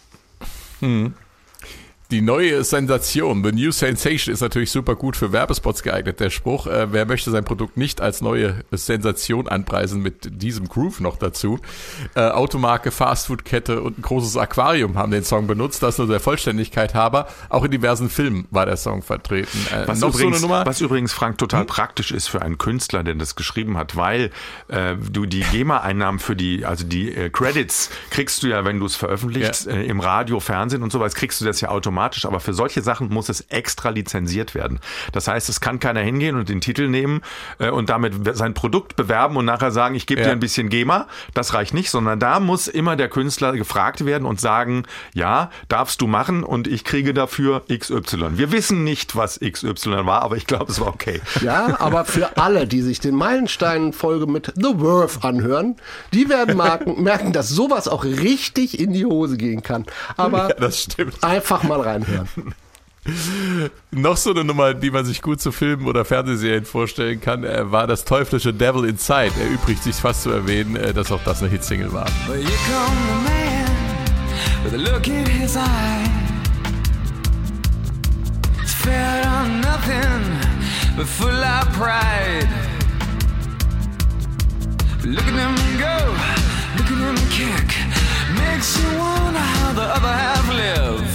Die neue Sensation, the new sensation, ist natürlich super gut für Werbespots geeignet. Der Spruch, äh, wer möchte sein Produkt nicht als neue Sensation anpreisen mit diesem Groove noch dazu. Äh, Automarke, Fastfood-Kette und ein großes Aquarium haben den Song benutzt, das nur der Vollständigkeit halber. Auch in diversen Filmen war der Song vertreten. Äh, Was, übrigens, so. Hm? was übrigens, Frank, total praktisch ist für einen Künstler, der das geschrieben hat, weil äh, du die GEMA-Einnahmen für die, also die äh, Credits kriegst du ja, wenn du es veröffentlichst, Ja. äh, im Radio, Fernsehen und sowas, kriegst du das ja automatisch. Aber für solche Sachen muss es extra lizenziert werden. Das heißt, es kann keiner hingehen und den Titel nehmen äh, und damit sein Produkt bewerben und nachher sagen, ich gebe Ja. dir ein bisschen GEMA. Das reicht nicht, sondern da muss immer der Künstler gefragt werden und sagen, ja, darfst du machen und ich kriege dafür XY. Wir wissen nicht, was XY war, aber ich glaube, es war okay. Ja, aber für alle, die sich den Meilenstein-Folge mit The Worth anhören, die werden merken, merken, dass sowas auch richtig in die Hose gehen kann. Aber Ja, das stimmt. einfach mal reinhören. Noch so eine Nummer, die man sich gut zu Filmen oder Fernsehserien vorstellen kann, äh, war das teuflische Devil Inside. Erübrigt sich fast zu erwähnen, äh, dass auch das eine Hitsingle war. Look at him go, look at him kick. Makes you wonder how the other half live.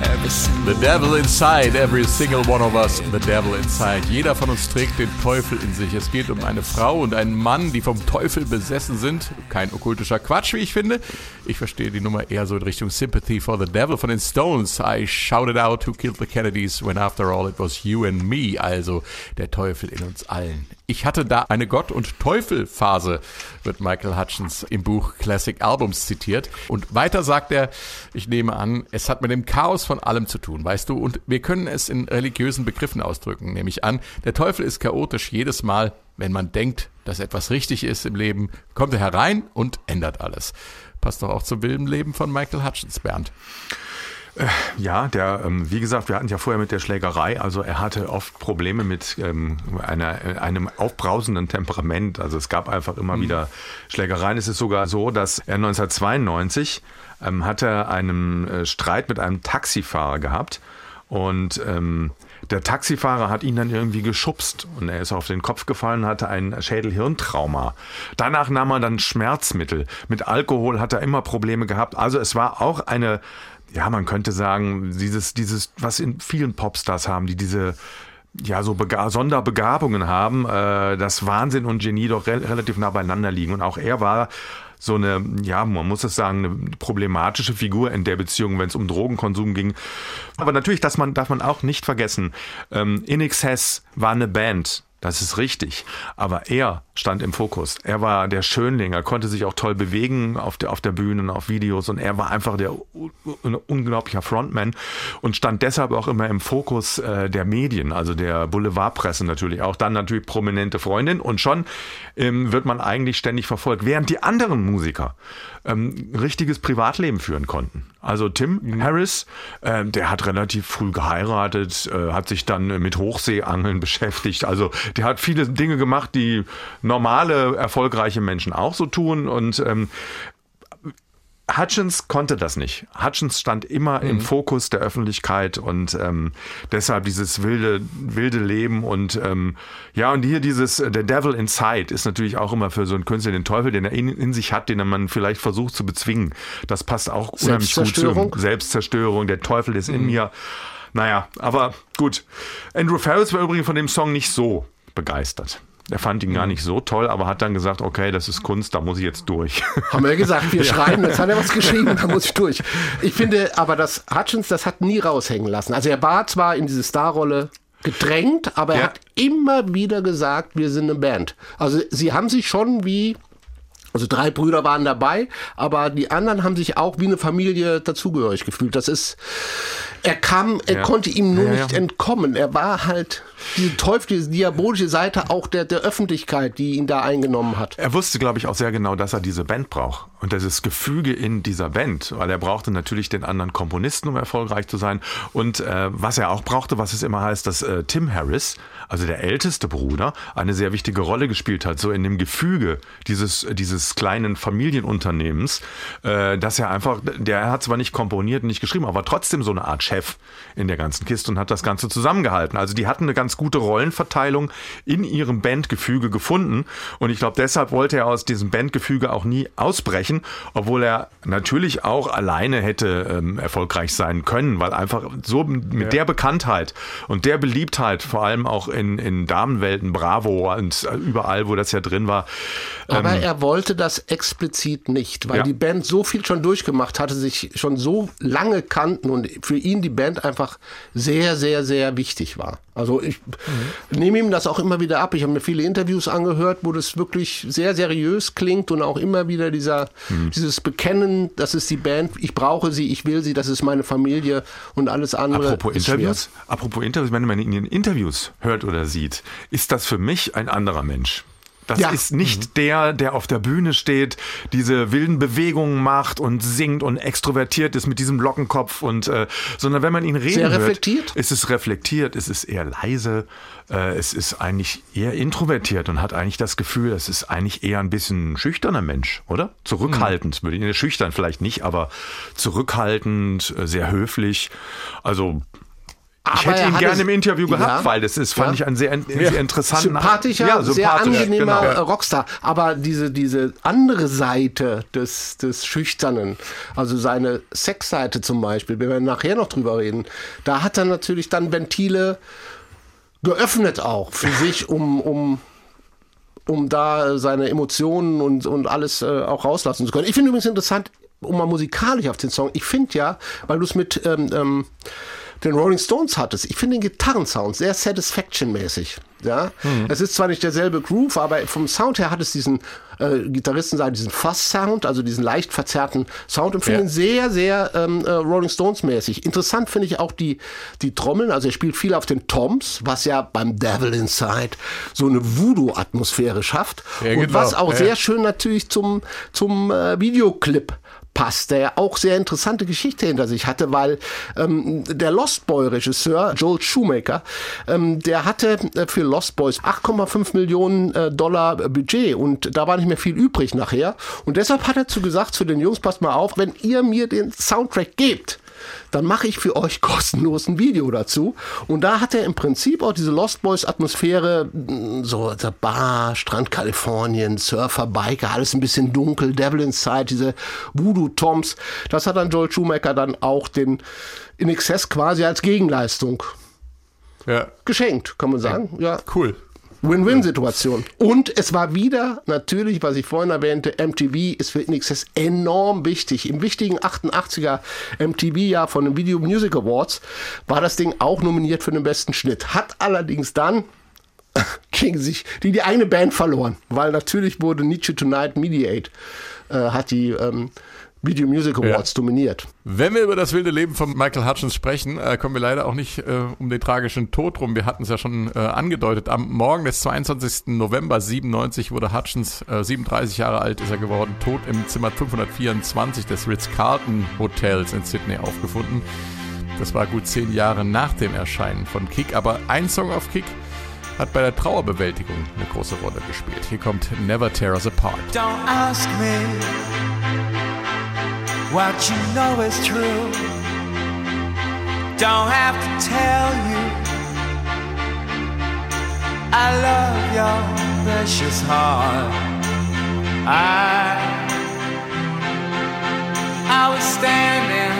The Devil Inside, every single one of us, the Devil Inside. Jeder von uns trägt den Teufel in sich. Es geht um eine Frau und einen Mann, die vom Teufel besessen sind. Kein okkultischer Quatsch, wie ich finde. Ich verstehe die Nummer eher so in Richtung Sympathy for the Devil von den Stones. I shouted out who killed the Kennedys when after all it was you and me. Also der Teufel in uns allen. Ich hatte da eine Gott- und Teufel-Phase, wird Michael Hutchins im Buch Classic Albums zitiert. Und weiter sagt er, ich nehme an, es hat mit dem Chaos von allem zu tun, weißt du, und wir können es in religiösen Begriffen ausdrücken, nehme ich an. Der Teufel ist chaotisch jedes Mal, wenn man denkt, dass etwas richtig ist im Leben, kommt er herein und ändert alles. Passt doch auch zum wilden Leben von Michael Hutchins, Bernd. Ja, der, ähm, wie gesagt, wir hatten ja vorher mit der Schlägerei, also er hatte oft Probleme mit ähm, einer, äh, einem aufbrausenden Temperament. Also es gab einfach immer wieder Schlägereien. Es ist sogar so, dass er 1992 ähm, hat er einen äh, Streit mit einem Taxifahrer gehabt und ähm, der Taxifahrer hat ihn dann irgendwie geschubst und er ist auf den Kopf gefallen, hatte ein Schädel-Hirntrauma. Danach nahm er dann Schmerzmittel. Mit Alkohol hat er immer Probleme gehabt. Also es war auch eine, ja, man könnte sagen, dieses, dieses, was in vielen Popstars haben, die diese ja, so Bega Sonderbegabungen haben, äh, dass Wahnsinn und Genie doch re relativ nah beieinander liegen. Und auch er war so eine, ja, man muss es sagen, eine problematische Figur in der Beziehung, wenn es um Drogenkonsum ging. Aber natürlich, das man, darf man auch nicht vergessen, ähm, In Excess war eine Band. Das ist richtig. Aber er stand im Fokus. Er war der Schönling. Er konnte sich auch toll bewegen auf der, auf der Bühne und auf Videos. Und er war einfach der un- unglaublicher Frontman und stand deshalb auch immer im Fokus äh, der Medien, also der Boulevardpresse natürlich auch. Dann natürlich prominente Freundin. Und schon ähm, wird man eigentlich ständig verfolgt. Während die anderen Musiker ähm, richtiges Privatleben führen konnten. Also Tim Harris, äh, der hat relativ früh geheiratet, äh, hat sich dann mit Hochseeangeln beschäftigt. Also der hat viele Dinge gemacht, die normale, erfolgreiche Menschen auch so tun. Und ähm, Hutchins konnte das nicht. Hutchins stand immer im Fokus der Öffentlichkeit und ähm, deshalb dieses wilde, wilde Leben und ähm, ja, und hier dieses äh, der Devil Inside ist natürlich auch immer für so einen Künstler den Teufel, den er in, in sich hat, den man vielleicht versucht zu bezwingen. Das passt auch unheimlich gut zu Selbstzerstörung? Selbstzerstörung, der Teufel ist in mir. Naja, aber gut. Andrew Ferris war übrigens von dem Song nicht so begeistert. Er fand ihn gar nicht so toll, aber hat dann gesagt, okay, das ist Kunst, da muss ich jetzt durch. Haben wir gesagt, wir schreiben, jetzt hat er was geschrieben, da muss ich durch. Ich finde aber, dass Hutchins das hat nie raushängen lassen. Also er war zwar in diese Starrolle gedrängt, aber er Ja. hat immer wieder gesagt, wir sind eine Band. Also sie haben sich schon wie also drei Brüder waren dabei, aber die anderen haben sich auch wie eine Familie dazugehörig gefühlt. Das ist, er kam, er Ja. konnte ihm nur Ja, ja. nicht entkommen. Er war halt diese Teufel, diese diabolische Seite auch der, der Öffentlichkeit, die ihn da eingenommen hat. Er wusste, glaube ich, auch sehr genau, dass er diese Band braucht. Und dieses Gefüge in dieser Band, weil er brauchte natürlich den anderen Komponisten, um erfolgreich zu sein. Und äh, was er auch brauchte, was es immer heißt, dass äh, Tim Harris, also der älteste Bruder, eine sehr wichtige Rolle gespielt hat, so in dem Gefüge dieses, dieses kleinen Familienunternehmens, äh, dass er einfach, der hat zwar nicht komponiert und nicht geschrieben, aber trotzdem so eine Art Chef in der ganzen Kiste und hat das Ganze zusammengehalten. Also die hatten eine ganz gute Rollenverteilung in ihrem Bandgefüge gefunden. Und ich glaube, deshalb wollte er aus diesem Bandgefüge auch nie ausbrechen, obwohl er natürlich auch alleine hätte ähm, erfolgreich sein können, weil einfach so mit der Bekanntheit und der Beliebtheit, vor allem auch in, in Damenwelten, Bravo und überall, wo das ja drin war, Aber er wollte das explizit nicht, weil Ja. die Band so viel schon durchgemacht hatte, sich schon so lange kannten und für ihn die Band einfach sehr, sehr, sehr wichtig war. Also ich nehme ihm das auch immer wieder ab. Ich habe mir viele Interviews angehört, wo das wirklich sehr seriös klingt und auch immer wieder dieser, dieses Bekennen, das ist die Band, ich brauche sie, ich will sie, das ist meine Familie und alles andere. Apropos ist schwer. Interviews, apropos Interviews, wenn man ihn in Interviews hört oder sieht, ist das für mich ein anderer Mensch. Das Ja. ist nicht der, der auf der Bühne steht, diese wilden Bewegungen macht und singt und extrovertiert ist mit diesem Lockenkopf und äh, sondern wenn man ihn reden Sehr hört, reflektiert? ist es reflektiert, es ist eher leise, äh, es ist eigentlich eher introvertiert und hat eigentlich das Gefühl, es ist eigentlich eher ein bisschen schüchterner Mensch, oder? Zurückhaltend, würde ich schüchtern vielleicht nicht, aber zurückhaltend, äh, sehr höflich. Also ich hätte ihn gerne im Interview gehabt, Ja. weil das ist, fand Ja. ich einen sehr, sehr interessanten, sympathischer, ja, sehr sympathisch, angenehmer genau. Rockstar. Aber diese, diese andere Seite des, des Schüchternen, also seine Sexseite zum Beispiel, wir werden nachher noch drüber reden, da hat er natürlich dann Ventile geöffnet auch für sich, um, um um da seine Emotionen und, und alles äh, auch rauslassen zu können. Ich finde übrigens interessant, um mal musikalisch auf den Song, ich finde ja, weil du es mit ähm, ähm, den Rolling Stones hattest, ich finde den Gitarrensound sehr Satisfaction-mäßig. Ja? Es ist zwar nicht derselbe Groove, aber vom Sound her hat es diesen, äh, Gitarristen sagen, diesen Fuzz-Sound, also diesen leicht verzerrten Sound und finde Ja. ihn sehr, sehr ähm, äh, Rolling Stones-mäßig. Interessant finde ich auch die, die Trommeln, also er spielt viel auf den Toms, was ja beim Devil Inside so eine Voodoo-Atmosphäre schafft. Ja, und genau. was auch Ja. sehr schön natürlich zum, zum äh, Videoclip passt, der auch sehr interessante Geschichte hinter sich hatte, weil ähm, der Lost Boy Regisseur Joel Shoemaker, ähm, der hatte äh, für Lost Boys 8,5 Millionen äh, Dollar Budget und da war nicht mehr viel übrig nachher. Und deshalb hat er zu gesagt zu den Jungs, passt mal auf, wenn ihr mir den Soundtrack gebt, dann mache ich für euch kostenlos ein Video dazu. Und da hat er im Prinzip auch diese Lost Boys Atmosphäre, mh, so der Bar, Strand Kalifornien, Surfer, Biker, alles ein bisschen dunkel, Devil Inside, diese Voodoo Toms. Das hat dann Joel Schumacher dann auch den In Excess quasi als Gegenleistung Ja, geschenkt, kann man sagen. Ja, cool. Win-Win-Situation. Und es war wieder, natürlich, was ich vorhin erwähnte, MTV ist für NXS enorm wichtig. Im wichtigen 88er MTV-Jahr von den Video Music Awards war das Ding auch nominiert für den besten Schnitt. Hat allerdings dann gegen sich die, die eigene Band verloren, weil natürlich wurde Nietzsche Tonight Mediate, äh, hat die ähm, Video Music Awards dominiert. Wenn wir über das wilde Leben von Michael Hutchins sprechen, äh, kommen wir leider auch nicht äh, um den tragischen Tod rum. Wir hatten es ja schon äh, angedeutet. Am Morgen des 22. November 97 wurde Hutchins, äh, 37 Jahre alt ist er geworden, tot im Zimmer 524 des Ritz-Carlton Hotels in Sydney aufgefunden. Das war gut zehn Jahre nach dem Erscheinen von Kick, aber ein Song auf Kick hat bei der Trauerbewältigung eine große Rolle gespielt. Hier kommt Never Tear Us Apart. Don't ask me what you know is true. Don't have to tell you. I love your precious heart. I I was standing.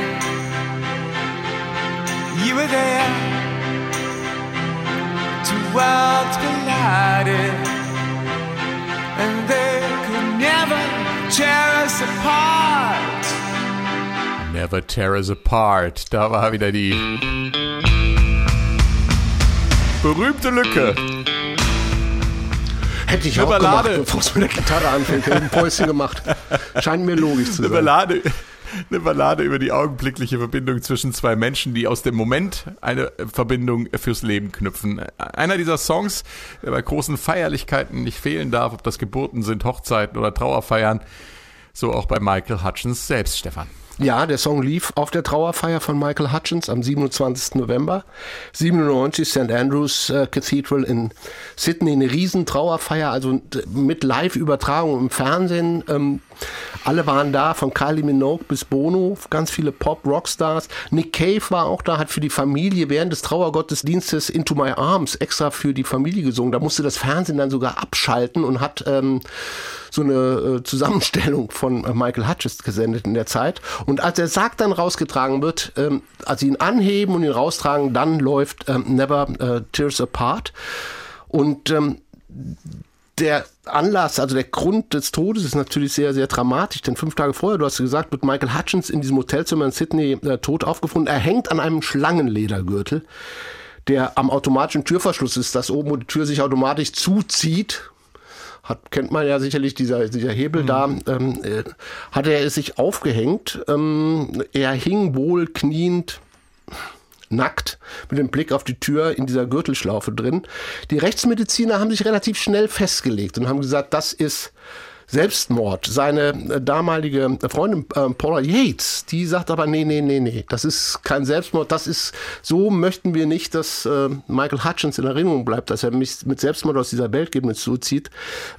You were there. Two worlds collided and they could never tear us apart. Never Tear Us Apart. Da war wieder die berühmte Lücke. Hätte ich Eine auch gemacht, bevor es mit der Gitarre anfängt. Hätte ein Päuschen gemacht. Scheint mir logisch zu sein. Ballade, eine Ballade über die augenblickliche Verbindung zwischen zwei Menschen, die aus dem Moment eine Verbindung fürs Leben knüpfen. Einer dieser Songs, der bei großen Feierlichkeiten nicht fehlen darf, ob das Geburten sind, Hochzeiten oder Trauerfeiern, so auch bei Michael Hutchins selbst, Stefan. Ja, der Song lief auf der Trauerfeier von Michael Hutchins am 27. November 97 St. Andrews äh, Cathedral in Sydney. Eine riesen Trauerfeier, also mit Live-Übertragung im Fernsehen. Ähm, alle waren da, von Kylie Minogue bis Bono, ganz viele Pop-Rockstars. Nick Cave war auch da, hat für die Familie während des Trauergottesdienstes Into My Arms extra für die Familie gesungen. Da musste das Fernsehen dann sogar abschalten und hat ähm, so eine äh, Zusammenstellung von äh, Michael Hutchins gesendet in der Zeit. Und als der Sarg dann rausgetragen wird, ähm, als sie ihn anheben und ihn raustragen, dann läuft ähm, Never äh, Tears Apart. Und ähm, der Anlass, also der Grund des Todes ist natürlich sehr, sehr dramatisch, denn fünf Tage vorher, du hast gesagt, wird Michael Hutchins in diesem Hotelzimmer in Sydney äh, tot aufgefunden. Er hängt an einem Schlangenledergürtel, der am automatischen Türverschluss ist, dass oben wo die Tür sich automatisch zuzieht. Hat, kennt man ja sicherlich, dieser, dieser Hebel da, ähm, äh, hat er sich aufgehängt. Ähm, er hing wohl kniend nackt, mit dem Blick auf die Tür in dieser Gürtelschlaufe drin. Die Rechtsmediziner haben sich relativ schnell festgelegt und haben gesagt, das ist Selbstmord. Seine äh, damalige Freundin äh, Paula Yates, die sagt aber, nee, nee, nee, nee, das ist kein Selbstmord, das ist, so möchten wir nicht, dass äh, Michael Hutchins in Erinnerung bleibt, dass er mich mit Selbstmord aus dieser Welt geht, mit Suizid.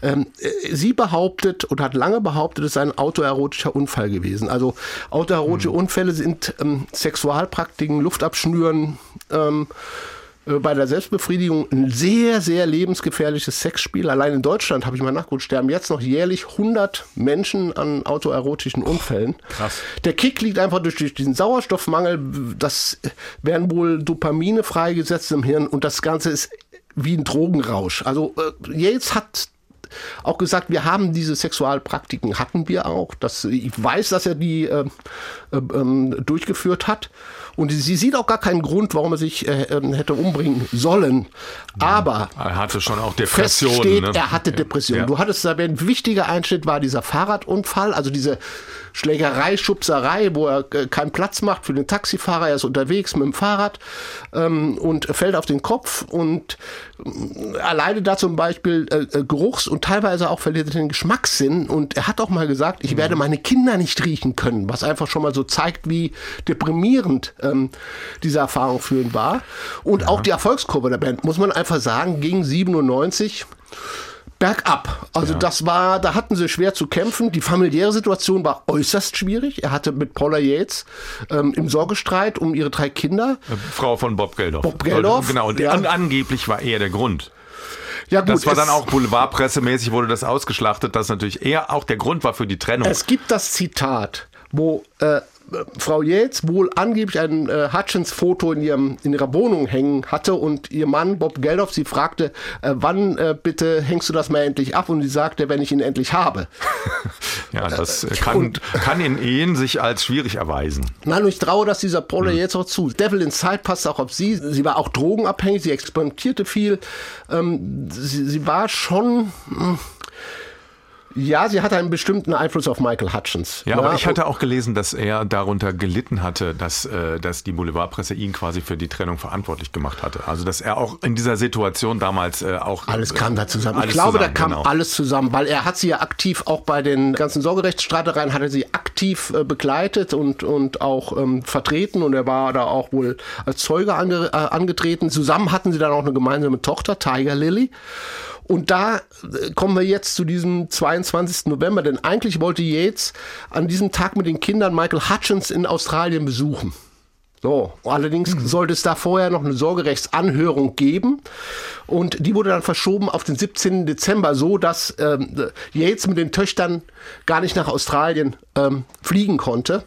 Ähm, äh, sie behauptet und hat lange behauptet, es sei ein autoerotischer Unfall gewesen. Also autoerotische Unfälle sind ähm, Sexualpraktiken, Luftabschnüren, ähm, äh, bei der Selbstbefriedigung ein sehr, sehr lebensgefährliches Sexspiel. Allein in Deutschland, habe ich mal nachgeguckt, sterben jetzt noch jährlich 100 Menschen an autoerotischen Unfällen. krass. Der Kick liegt einfach durch, durch diesen Sauerstoffmangel. Das werden wohl Dopamine freigesetzt im Hirn und das Ganze ist wie ein Drogenrausch. Also äh, Yates hat auch gesagt, wir haben diese Sexualpraktiken, hatten wir auch. Das, ich weiß, dass er die äh, äh, ähm, durchgeführt hat. Und sie sieht auch gar keinen Grund, warum er sich äh, ähm, hätte umbringen sollen. Aber Er hatte schon auch Depressionen. steht, ne? er hatte Depressionen. Ja. Du hattest es erwähnt, ein wichtiger Einschnitt war dieser Fahrradunfall, also diese Schlägerei, Schubserei, wo er äh, keinen Platz macht für den Taxifahrer. Er ist unterwegs mit dem Fahrrad ähm, und fällt auf den Kopf und äh, erleidet da zum Beispiel äh, äh, Geruchs- und teilweise auch verliert er den Geschmackssinn. Und er hat auch mal gesagt, ich werde meine Kinder nicht riechen können, was einfach schon mal so zeigt, wie deprimierend ähm, diese Erfahrung für ihn war. Und auch die Erfolgskurve der Band, muss man einfach sagen, ging 97 bergab. Also das war, da hatten sie schwer zu kämpfen. Die familiäre Situation war äußerst schwierig. Er hatte mit Paula Yates ähm, im Sorgestreit um ihre drei Kinder. Frau von Bob Geldorf. Bob Geldorf, Genau, und ja. an, angeblich war er der Grund. Ja gut, Das war dann auch boulevardpressemäßig wurde das ausgeschlachtet, dass natürlich er auch der Grund war für die Trennung. es gibt das Zitat, wo äh, Frau Yates wohl angeblich ein äh, Hutchins-Foto in, ihrem, in ihrer Wohnung hängen hatte und ihr Mann Bob Geldof sie fragte, äh, wann äh, bitte hängst du das mal endlich ab? Und sie sagte, wenn ich ihn endlich habe. ja, das äh, kann, kann in Ehen sich als schwierig erweisen. Nein, und ich traue das dieser Hm. Paula jetzt auch zu. Devil Inside passt auch auf sie. Sie war auch drogenabhängig, sie experimentierte viel. Ähm, sie, sie war schon. hm, Ja, sie hatte einen bestimmten Einfluss auf Michael Hutchins. Ja, aber ich hatte auch gelesen, dass er darunter gelitten hatte, dass, äh, dass die Boulevardpresse ihn quasi für die Trennung verantwortlich gemacht hatte. Also dass er auch in dieser Situation damals äh, auch Alles kam da zusammen. Ich glaube, da zusammen, kam genau. alles zusammen, weil er hat sie ja aktiv auch bei den ganzen Sorgerechtsstreitereien hat er sie aktiv äh, begleitet und, und auch ähm, vertreten und er war da auch wohl als Zeuge ange, äh, angetreten. Zusammen hatten sie dann auch eine gemeinsame Tochter, Tiger Lily. Und da äh, kommen wir jetzt zu diesem 22. November, denn eigentlich wollte Yates an diesem Tag mit den Kindern Michael Hutchins in Australien besuchen. So, allerdings sollte es da vorher noch eine Sorgerechtsanhörung geben und die wurde dann verschoben auf den 17. Dezember, so dass ähm, Yates mit den Töchtern gar nicht nach Australien ähm, fliegen konnte,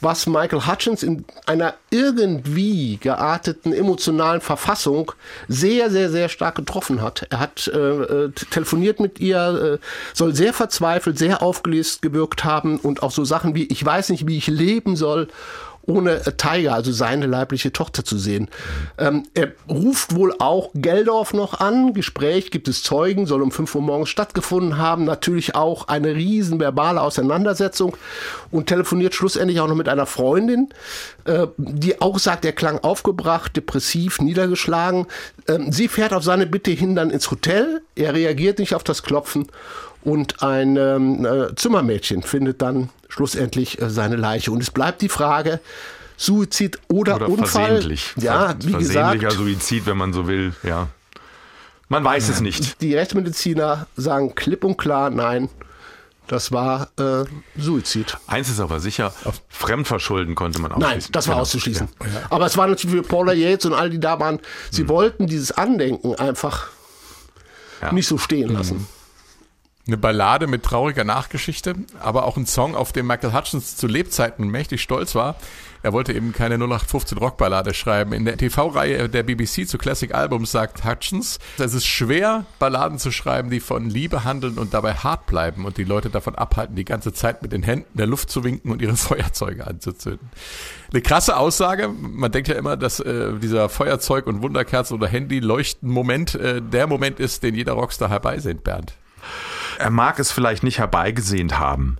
was Michael Hutchins in einer irgendwie gearteten emotionalen Verfassung sehr, sehr, sehr stark getroffen hat. Er hat äh, äh, telefoniert mit ihr, äh, soll sehr verzweifelt, sehr aufgelöst gewirkt haben und auch so Sachen wie, ich weiß nicht, wie ich leben soll ohne äh, Tiger, also seine leibliche Tochter zu sehen. Ähm, er ruft wohl auch Geldorf noch an. Gespräch gibt es Zeugen, soll um 5 Uhr morgens stattgefunden haben. Natürlich auch eine riesen verbale Auseinandersetzung und telefoniert schlussendlich auch noch mit einer Freundin, äh, die auch sagt, er klang aufgebracht, depressiv, niedergeschlagen. Ähm, sie fährt auf seine Bitte hin dann ins Hotel. Er reagiert nicht auf das Klopfen und ein ähm, äh, Zimmermädchen findet dann schlussendlich äh, seine Leiche. Und es bleibt die Frage, Suizid oder, Oder Unfall. versehentlich. Ja, wie Versehentlicher gesagt, Suizid, wenn man so will, ja. Man weiß es nicht. die Rechtsmediziner sagen klipp und klar, nein, das war äh, Suizid. Eins ist aber sicher, Fremdverschulden konnte man Nein, ausschließen. das war Genau. auszuschließen. Aber es war natürlich für Paula Yates und all die da waren, sie Hm. wollten dieses Andenken einfach Ja. nicht so stehen lassen. Eine Ballade mit trauriger Nachgeschichte, aber auch ein Song, auf den Michael Hutchins zu Lebzeiten mächtig stolz war. Er wollte eben keine 0815 Rockballade schreiben. In der TV-Reihe der BBC zu Classic Albums sagt Hutchins, es ist schwer, Balladen zu schreiben, die von Liebe handeln und dabei hart bleiben und die Leute davon abhalten, die ganze Zeit mit den Händen der Luft zu winken und ihre Feuerzeuge anzuzünden. Eine krasse Aussage. Man denkt ja immer, dass äh, dieser Feuerzeug- und Wunderkerzen- oder Handy-Leuchten-Moment äh, der Moment ist, den jeder Rockstar herbeisehnt, Bernd. Er mag es vielleicht nicht herbeigesehnt haben,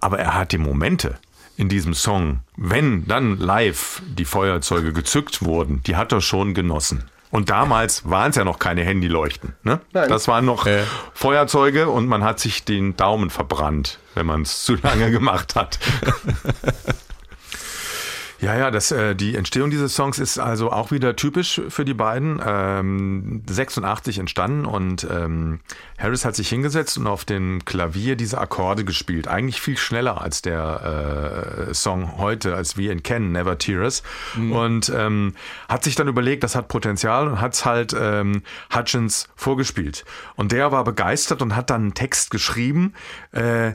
aber er hat die Momente. in diesem Song, wenn dann live die Feuerzeuge gezückt wurden, die hat er schon genossen. Und damals waren es ja noch keine Handyleuchten. Ne? Nein. Das waren noch Äh. Feuerzeuge und man hat sich den Daumen verbrannt, wenn man es zu lange gemacht hat. Ja, ja, das, äh, die Entstehung dieses Songs ist also auch wieder typisch für die beiden. Ähm, 86 entstanden und ähm, Harris hat sich hingesetzt und auf dem Klavier diese Akkorde gespielt. Eigentlich viel schneller als der äh, Song heute, als wir ihn kennen, Never Tear Us. Und ähm, hat sich dann überlegt, das hat Potenzial und hat es halt ähm, Hutchins vorgespielt. Und der war begeistert und hat dann einen Text geschrieben. Äh,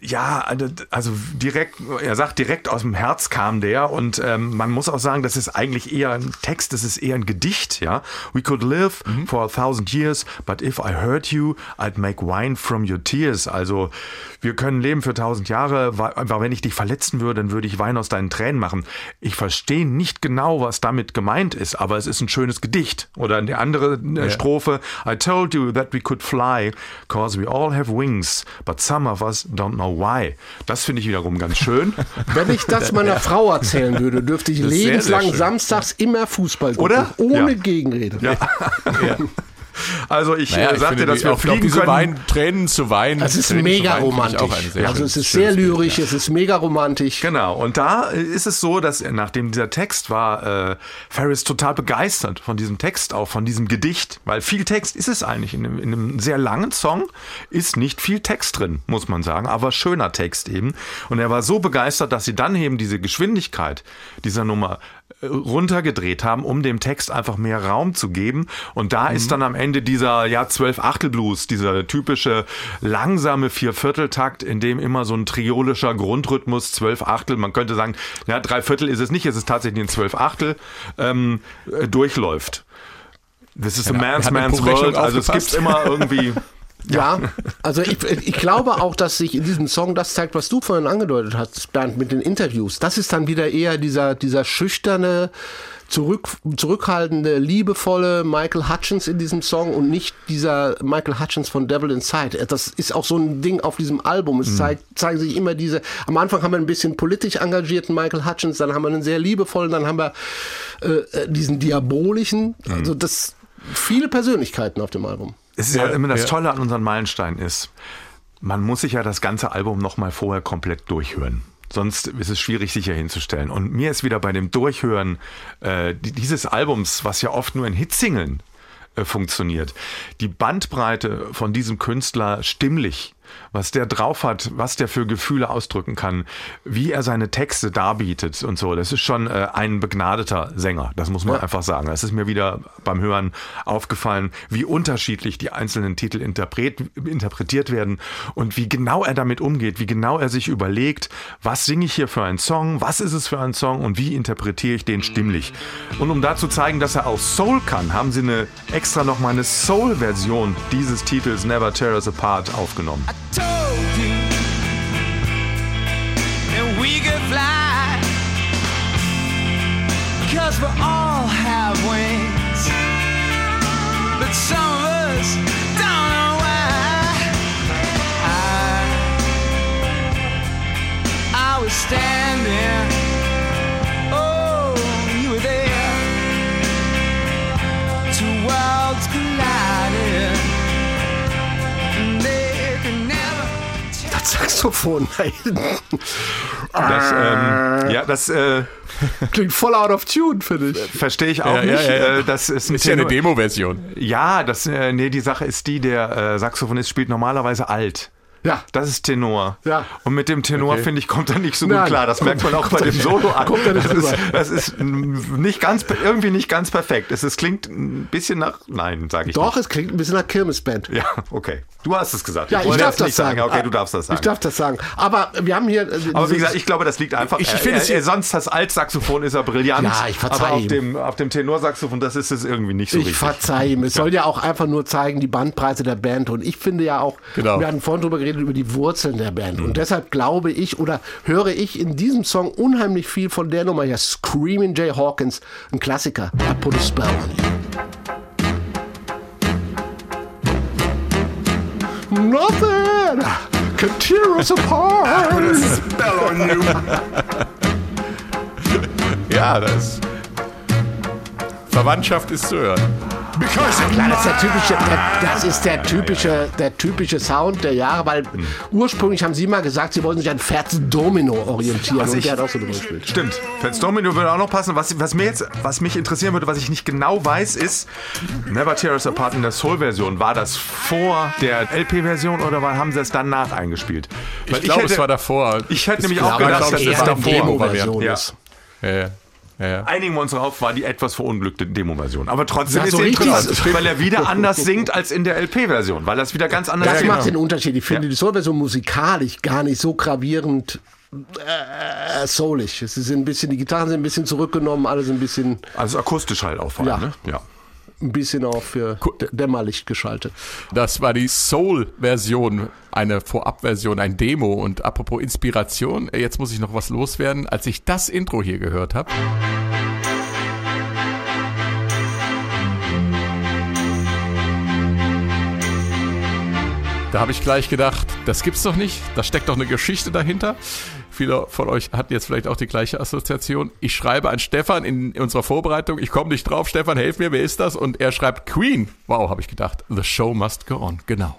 ja, also- also direkt, er sagt, direkt aus dem Herz kam der und ähm, man muss auch sagen, das ist eigentlich eher ein Text, das ist eher ein Gedicht, ja. We could live for a thousand years, but if I hurt you, I'd make wine from your tears. Also wir können leben für tausend Jahre, aber wenn ich dich verletzen würde, dann würde ich Wein aus deinen Tränen machen. Ich verstehe nicht genau, was damit gemeint ist, aber es ist ein schönes Gedicht. Oder eine andere äh, Strophe, I told you that we could fly, cause we all have wings, but some of us don't know why. Das finde ich wiederum ganz schön. Wenn ich das meiner Frau erzählen würde, dürfte ich sehr, lebenslang sehr schön. samstags immer Fußball gucken. Oder? Ohne Ja. Gegenrede. Ja. Also ich Naja, äh, ich sagte, finde, dass wir auch, fliegen diese können. Wein, Tränen zu weinen. Es ist Tränen mega zu weinen, finde ich romantisch. Also es ist sehr schönes Bild, lyrisch, ja. es ist mega romantisch. Genau, und da ist es so, dass nachdem dieser Text war, äh, Ferris total begeistert von diesem Text, auch von diesem Gedicht, weil viel Text ist es eigentlich. In einem, in einem sehr langen Song ist nicht viel Text drin, muss man sagen, aber schöner Text eben. Und er war so begeistert, dass sie dann eben diese Geschwindigkeit dieser Nummer äh, runtergedreht haben, um dem Text einfach mehr Raum zu geben. Und da ist dann am Ende dieser ja zwölf Achtel Blues, dieser typische langsame Viervierteltakt, in dem immer so ein triolischer Grundrhythmus zwölf Achtel, man könnte sagen, ja drei Viertel ist es nicht, es ist tatsächlich ein zwölf Achtel ähm, äh, durchläuft. This is a Ja, man's eine man's Buchrechnung world. Also es gibt immer irgendwie Ja, also ich, ich glaube auch, dass sich in diesem Song das zeigt, was du vorhin angedeutet hast, Bernd, mit den Interviews. Das ist dann wieder eher dieser, dieser schüchterne, zurück, zurückhaltende, liebevolle Michael Hutchins in diesem Song und nicht dieser Michael Hutchins von Devil Inside. Das ist auch so ein Ding auf diesem Album. Es zeigt, zeigen sich immer diese, am Anfang haben wir ein bisschen politisch engagierten Michael Hutchins, dann haben wir einen sehr liebevollen, dann haben wir äh, diesen diabolischen, also das, viele Persönlichkeiten auf dem Album. Es ist ja, immer das ja. Tolle an unseren Meilensteinen ist, man muss sich ja das ganze Album nochmal vorher komplett durchhören. Sonst ist es schwierig sicher hinzustellen. Und mir ist wieder bei dem Durchhören äh, die- dieses Albums, was ja oft nur in Hitsingeln äh, funktioniert, die Bandbreite von diesem Künstler stimmlich, was der drauf hat, was der für Gefühle ausdrücken kann, wie er seine Texte darbietet und so. Das ist schon äh, ein begnadeter Sänger, das muss man einfach sagen. Das ist mir wieder beim Hören aufgefallen, wie unterschiedlich die einzelnen Titel interpret, interpretiert werden und wie genau er damit umgeht, wie genau er sich überlegt, was singe ich hier für einen Song, was ist es für ein Song und wie interpretiere ich den stimmlich. Und um da zu zeigen, dass er auch Soul kann, haben sie eine extra nochmal eine Soul-Version dieses Titels Never Tear Us Apart aufgenommen. Told you that we could fly. Cause we all have wings. But some of us don't know why. I, I was standing. Saxophon da hinten. Das, ähm, ja, das äh, Klingt voll out of tune, finde ich. verstehe ich auch Ja, nicht. ja, ja. Äh, das ist ein Ist ja eine Demo-Version. Ja, das, äh, nee, die Sache ist die, der äh, Saxophonist spielt normalerweise alt. Ja. Das ist Tenor. Ja. Und mit dem Tenor, Okay. finde ich, kommt er nicht so gut Nein, klar. Das merkt man auch bei dem Solo an. das, ist, das ist nicht ganz, irgendwie nicht ganz perfekt. Es, es klingt ein bisschen nach, nein, sage ich Doch, nicht. es klingt ein bisschen nach Kirmesband. Ja, okay. Du hast es gesagt. Ja, ich wollte darf das nicht sagen. Okay, du darfst das sagen. Ich darf das sagen. Aber wir haben hier. äh, aber wie gesagt, ich glaube, das liegt einfach. Ich- ich er, finde es hier- er, sonst das Altsaxophon ist er brillant. Ja, ich verzeih Aber auf ihm. dem, auf dem Tenorsaxophon, das ist es irgendwie nicht so ich richtig. verzeih ihm. Es soll ja auch einfach nur zeigen, die Bandbreite der Band. Und ich finde ja auch, Genau. wir hatten vorhin drüber geredet, über die Wurzeln der Band. Mhm. Und deshalb glaube ich oder höre ich in diesem Song unheimlich viel von der Nummer hier. Screaming Jay Hawkins, ein Klassiker. I put a spell on you. Nothing Can tear us apart. Spell on you. Ja, das. Verwandtschaft ist zu hören. Ja, das ist der typische, der, das ist der typische, der typische Sound der Jahre, weil ursprünglich haben Sie mal gesagt, Sie wollten sich an Fats Domino orientieren Was und ich- der hat auch so drüber gespielt. Stimmt. Fats Domino würde auch noch passen. Was, was mir jetzt, was mich interessieren würde, was ich nicht genau weiß, ist, Never Tear Us Apart in der Soul-Version, war das vor der LP-Version oder war, haben sie es danach eingespielt? Weil Ich glaube, hätte- es war davor. Ich hätte nämlich auch gedacht, glaub das ich, ist eher eine davor. Demo-Version Ja. ist. Ja, ja. Einigen wir uns darauf, war die etwas verunglückte Demo-Version. Aber trotzdem Ja, ist so sie interessant, weil er wieder anders singt als in der LP-Version, weil das wieder ganz anders Das klingt. macht den Unterschied. Ich finde Ja. die Soul-Version musikalisch gar nicht so gravierend äh, soulig. Es ist ein bisschen, die Gitarren sind ein bisschen zurückgenommen, alles ein bisschen, Also akustisch halt auch vor allem, Ja. ne? Ja. Ein bisschen auch für Dämmerlicht geschaltet. Das war die Soul-Version, eine Vorab-Version, ein Demo. Und apropos Inspiration, jetzt muss ich noch was loswerden. Als ich das Intro hier gehört habe, da habe ich gleich gedacht, das gibt's doch nicht. Da steckt doch eine Geschichte dahinter. Viele von euch hatten jetzt vielleicht auch die gleiche Assoziation. Ich schreibe an Stefan in unserer Vorbereitung, ich komme nicht drauf, Stefan, helf mir, wer ist das? Und er schreibt Queen. Wow, habe ich gedacht. The show must go on. Genau.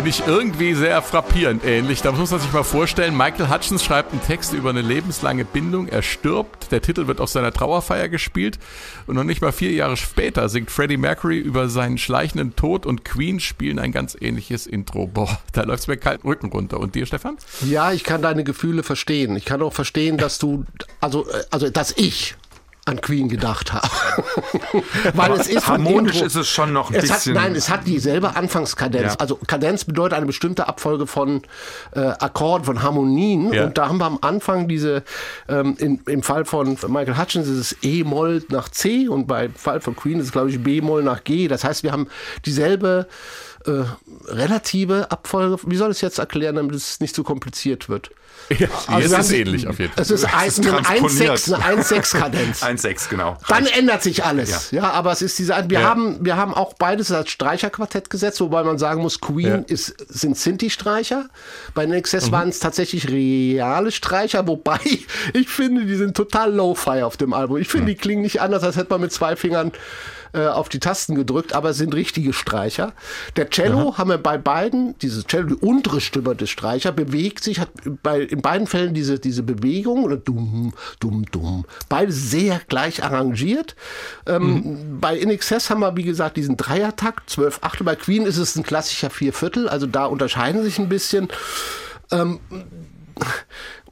Finde ich irgendwie sehr frappierend ähnlich. Da muss man sich mal vorstellen, Michael Hutchins schreibt einen Text über eine lebenslange Bindung. Er stirbt, der Titel wird auf seiner Trauerfeier gespielt und noch nicht mal vier Jahre später singt Freddie Mercury über seinen schleichenden Tod und Queen spielen ein ganz ähnliches Intro. Boah, da läuft's mir kalten Rücken runter. Und dir, Stefan? Ja, ich kann deine Gefühle verstehen. Ich kann auch verstehen, dass du, also, äh, also dass ich an Queen gedacht habe. Weil es ist harmonisch ist es schon noch ein es bisschen- Hat, nein, es hat dieselbe Anfangskadenz. Ja. Also Kadenz bedeutet eine bestimmte Abfolge von äh, Akkorden, von Harmonien. Ja. Und da haben wir am Anfang diese, ähm, in, im Fall von Michael Hutchins ist es E-Moll nach C und beim Fall von Queen ist es, glaube ich, B-Moll nach G. Das heißt, wir haben dieselbe äh, relative Abfolge. Wie soll ich es jetzt erklären, damit es nicht zu kompliziert wird? Ja, Also es ist ähnlich auf jeden Fall. Es ist, ein, ist eine transponiert. 1,6 eine 1,6-Kadenz. 1,6, genau. Dann ändert sich alles. Ja, aber es ist diese, wir Ja. haben, wir haben auch beides als Streicherquartett gesetzt, wobei man sagen muss, Queen Ja. ist, sind Sinti-Streicher. Bei NXS Mhm. waren es tatsächlich reale Streicher, wobei ich finde, die sind total low-fi auf dem Album. Ich finde, die klingen nicht anders, als hätte man mit zwei Fingern äh, auf die Tasten gedrückt, aber es sind richtige Streicher. Der Cello haben wir bei beiden, dieses Cello, die untere Stimme des Streicher, bewegt sich, hat bei, in beiden Fällen diese, diese Bewegung, oder dumm, dumm, dumm, beide sehr gleich arrangiert. Ähm, Bei In Excess haben wir, wie gesagt, diesen Dreiertakt, 12 Achtel. Bei Queen ist es ein klassischer Vierviertel, also da unterscheiden sich ein bisschen.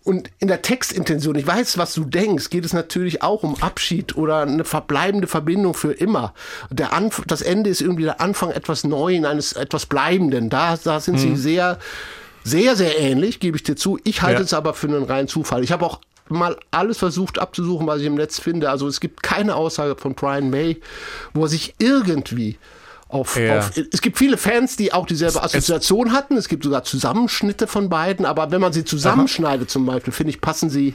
Und in der Textintention, ich weiß, was du denkst, geht es natürlich auch um Abschied oder eine verbleibende Verbindung für immer. Der Anf das Ende ist irgendwie der Anfang etwas Neuen, eines etwas Bleibenden. Da, da sind sie sehr, sehr, sehr ähnlich, gebe ich dir zu. Ich halte Ja. es aber für einen reinen Zufall. Ich habe auch mal alles versucht abzusuchen, was ich im Netz finde. Also es gibt keine Aussage von Brian May, wo er sich irgendwie auf, Ja. auf es gibt viele Fans, die auch dieselbe Assoziation hatten. Es gibt sogar Zusammenschnitte von beiden, aber wenn man sie zusammenschneidet zum Beispiel, finde ich, passen sie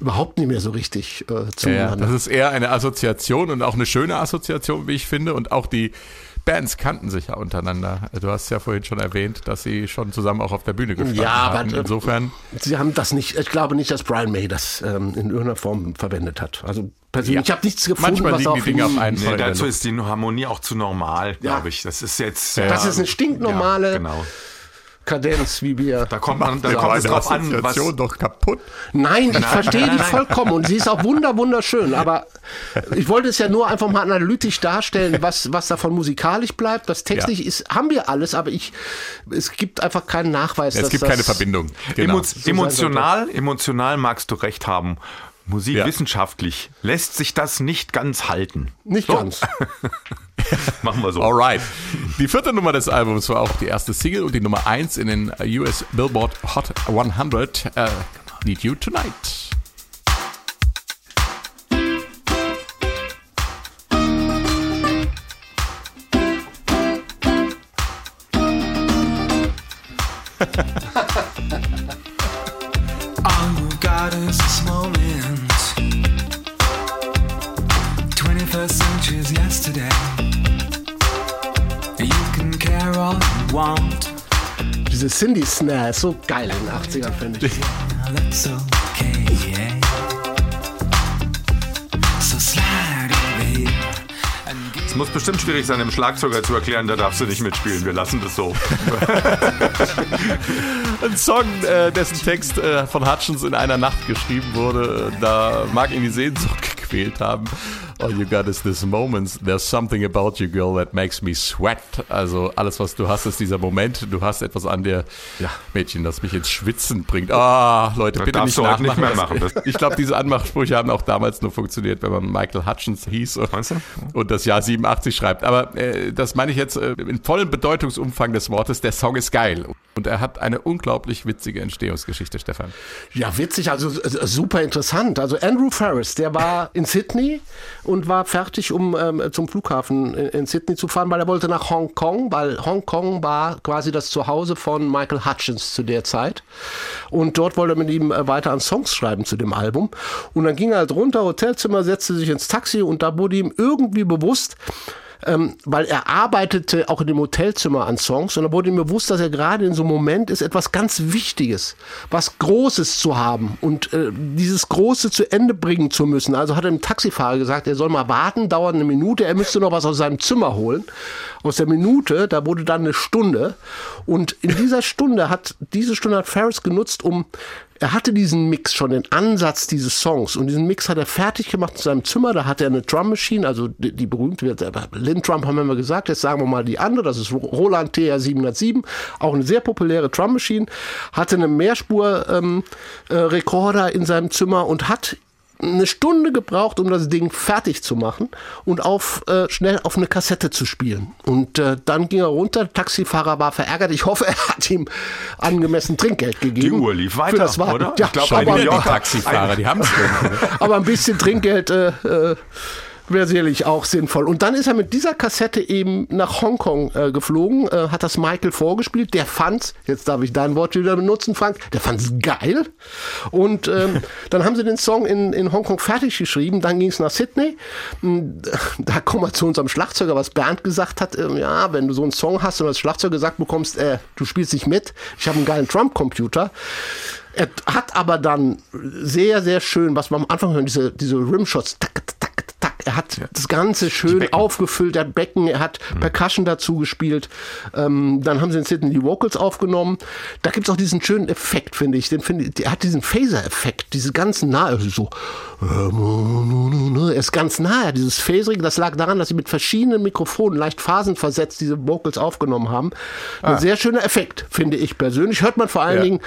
überhaupt nicht mehr so richtig äh, Ja, ja, zueinander. das ist eher eine Assoziation und auch eine schöne Assoziation, wie ich finde. Und auch die Bands kannten sich ja untereinander. Du hast ja vorhin schon erwähnt, dass sie schon zusammen auch auf der Bühne gestanden Ja, aber- haben. Insofern, Sie haben das nicht, ich glaube nicht, dass Brian May das ähm, in irgendeiner Form verwendet hat. Also persönlich, Ja. ich habe nichts gefunden, manchmal was liegen die auf Dinge auf einen Nee, dazu Luft. ist die Harmonie auch zu normal, Ja. glaube ich. Das ist jetzt. Das ja, ist eine stinknormale Ja, genau. Kadenz, wie wir. Da kommt man, da kommt es drauf an, was. Doch kaputt. Nein, ich verstehe die vollkommen und sie ist auch wunder wunderschön. Aber ich wollte es ja nur einfach mal analytisch darstellen, was was davon musikalisch bleibt. Das textlich ist haben wir alles, aber ich es gibt einfach keinen Nachweis. Es dass gibt das, keine Verbindung. Genau. Emo emotional, emotional magst du recht haben. Musik Ja. wissenschaftlich lässt sich das nicht ganz halten. Nicht So, ganz. Machen wir so. Alright. Die vierte Nummer des Albums war auch die erste Single und die Nummer eins in den US Billboard Hot 100. Äh, Need You Tonight. You got is Diese Cindy Snare ist so geil in den 80ern, finde ich. Es muss bestimmt schwierig sein, dem Schlagzeuger zu erklären, da darfst du nicht mitspielen. Wir lassen das so. Ein Song, äh, dessen Text äh, von Hutchins in einer Nacht geschrieben wurde, äh, da mag ihn die Sehnsucht gequält haben. All you got is this moment. There's something about you, girl, that makes me sweat. Also alles, was du hast, ist dieser Moment. Du hast etwas an dir, Ja. Mädchen, das mich ins Schwitzen bringt. Ah, Leute, Das bitte nicht du heute nicht nachmachen. mehr Das- machen. Ich glaube, diese Anmachsprüche haben auch damals nur funktioniert, wenn man Michael Hutchins hieß und, und das Jahr 87 schreibt. Aber äh, das meine ich jetzt äh, in vollem Bedeutungsumfang des Wortes. Der Song ist geil. Und er hat eine unglaublich witzige Entstehungsgeschichte, Stefan. Ja, witzig, also äh, super interessant. Also Andrew Ferris, der war in Sydney und war fertig, um ähm, zum Flughafen in, in Sydney zu fahren, weil er wollte nach Hongkong, weil Hongkong war quasi das Zuhause von Michael Hutchins zu der Zeit. Und dort wollte er mit ihm äh, weiter an Songs schreiben zu dem Album. Und dann ging er halt runter, Hotelzimmer, setzte sich ins Taxi und da wurde ihm irgendwie bewusst, ähm, weil er arbeitete auch in dem Hotelzimmer an Songs und da wurde ihm bewusst, dass er gerade in so einem Moment ist, etwas ganz Wichtiges, was Großes zu haben und äh, dieses Große zu Ende bringen zu müssen. Also hat er dem Taxifahrer gesagt, er soll mal warten, dauert eine Minute, er müsste noch was aus seinem Zimmer holen. Aus der Minute, da wurde dann eine Stunde und in dieser Stunde hat, diese Stunde hat Ferris genutzt, um er hatte diesen Mix schon, den Ansatz dieses Songs. Und diesen Mix hat er fertig gemacht in seinem Zimmer. Da hat er eine Drum Machine, also die, die berühmte, Lin Drum haben wir immer gesagt. Jetzt sagen wir mal die andere, das ist Roland TR 707. Auch eine sehr populäre Drum Machine. Hatte einen Mehrspur-Rekorder ähm, äh, in seinem Zimmer und hat eine Stunde gebraucht, um das Ding fertig zu machen und auf äh, schnell auf eine Kassette zu spielen. Und äh, dann ging er runter, der Taxifahrer war verärgert. Ich hoffe, er hat ihm angemessen Trinkgeld gegeben. Die Uhr lief Für weiter, das Warten. oder? Ja, Ich glaub, Schon Aber wieder New die Taxifahrer, die haben es aber ein bisschen Trinkgeld äh, äh, wäre sicherlich auch sinnvoll. Und dann ist er mit dieser Kassette eben nach Hongkong äh, geflogen, äh, hat das Michael vorgespielt. Der fand's, jetzt darf ich dein Wort wieder benutzen, Frank, der fand's geil. Und ähm, dann haben sie den Song in, in Hongkong fertig geschrieben. Dann ging's nach Sydney. Hm, Da kommen wir zu unserem Schlagzeuger, was Bernd gesagt hat. Ähm, ja, wenn du so einen Song hast und als Schlagzeuger gesagt bekommst, äh, du spielst nicht mit, ich habe einen geilen Trump-Computer. Er hat aber dann sehr, sehr schön, was wir am Anfang hören, diese, diese Rimshots, tak, tak, tak. Er hat das Ganze schön aufgefüllt, er hat Becken, er hat Percussion dazu gespielt. Ähm, dann haben sie in Sydney die Vocals aufgenommen. Da gibt's auch diesen schönen Effekt, finde ich. Den finde ich, der hat diesen Phaser-Effekt, diese ganzen nahe, also so, er ist ganz nahe, dieses Phaserige, das lag daran, dass sie mit verschiedenen Mikrofonen leicht phasenversetzt diese Vocals aufgenommen haben. Ein sehr schöner Effekt, finde ich persönlich. Hört man vor allen Ja. Dingen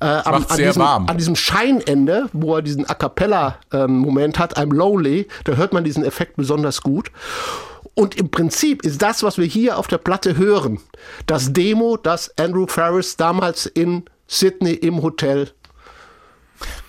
äh, am, an, diesem, an diesem Scheinende, wo er diesen A Cappella-Moment hat, I'm Lonely, da hört man diesen Effekt besonders gut. Und im Prinzip ist das, was wir hier auf der Platte hören, das Demo, das Andrew Ferris damals in Sydney im Hotel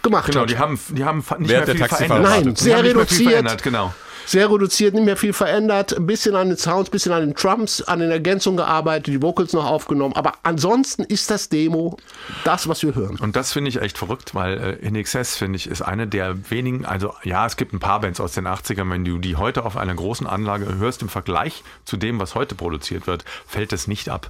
gemacht Genau, hat. die haben, die haben nicht Während mehr viel der Taxifahrer verändert. Nein, sehr reduziert. verändert, genau. Sehr reduziert, nicht mehr viel verändert, ein bisschen an den Sounds, ein bisschen an den Drums, an den Ergänzungen gearbeitet, die Vocals noch aufgenommen. Aber ansonsten ist das Demo das, was wir hören. Und das finde ich echt verrückt, weil äh, In Excess, finde ich, ist eine der wenigen, also ja, es gibt ein paar Bands aus den 80ern, wenn du die heute auf einer großen Anlage hörst, im Vergleich zu dem, was heute produziert wird, fällt das nicht ab.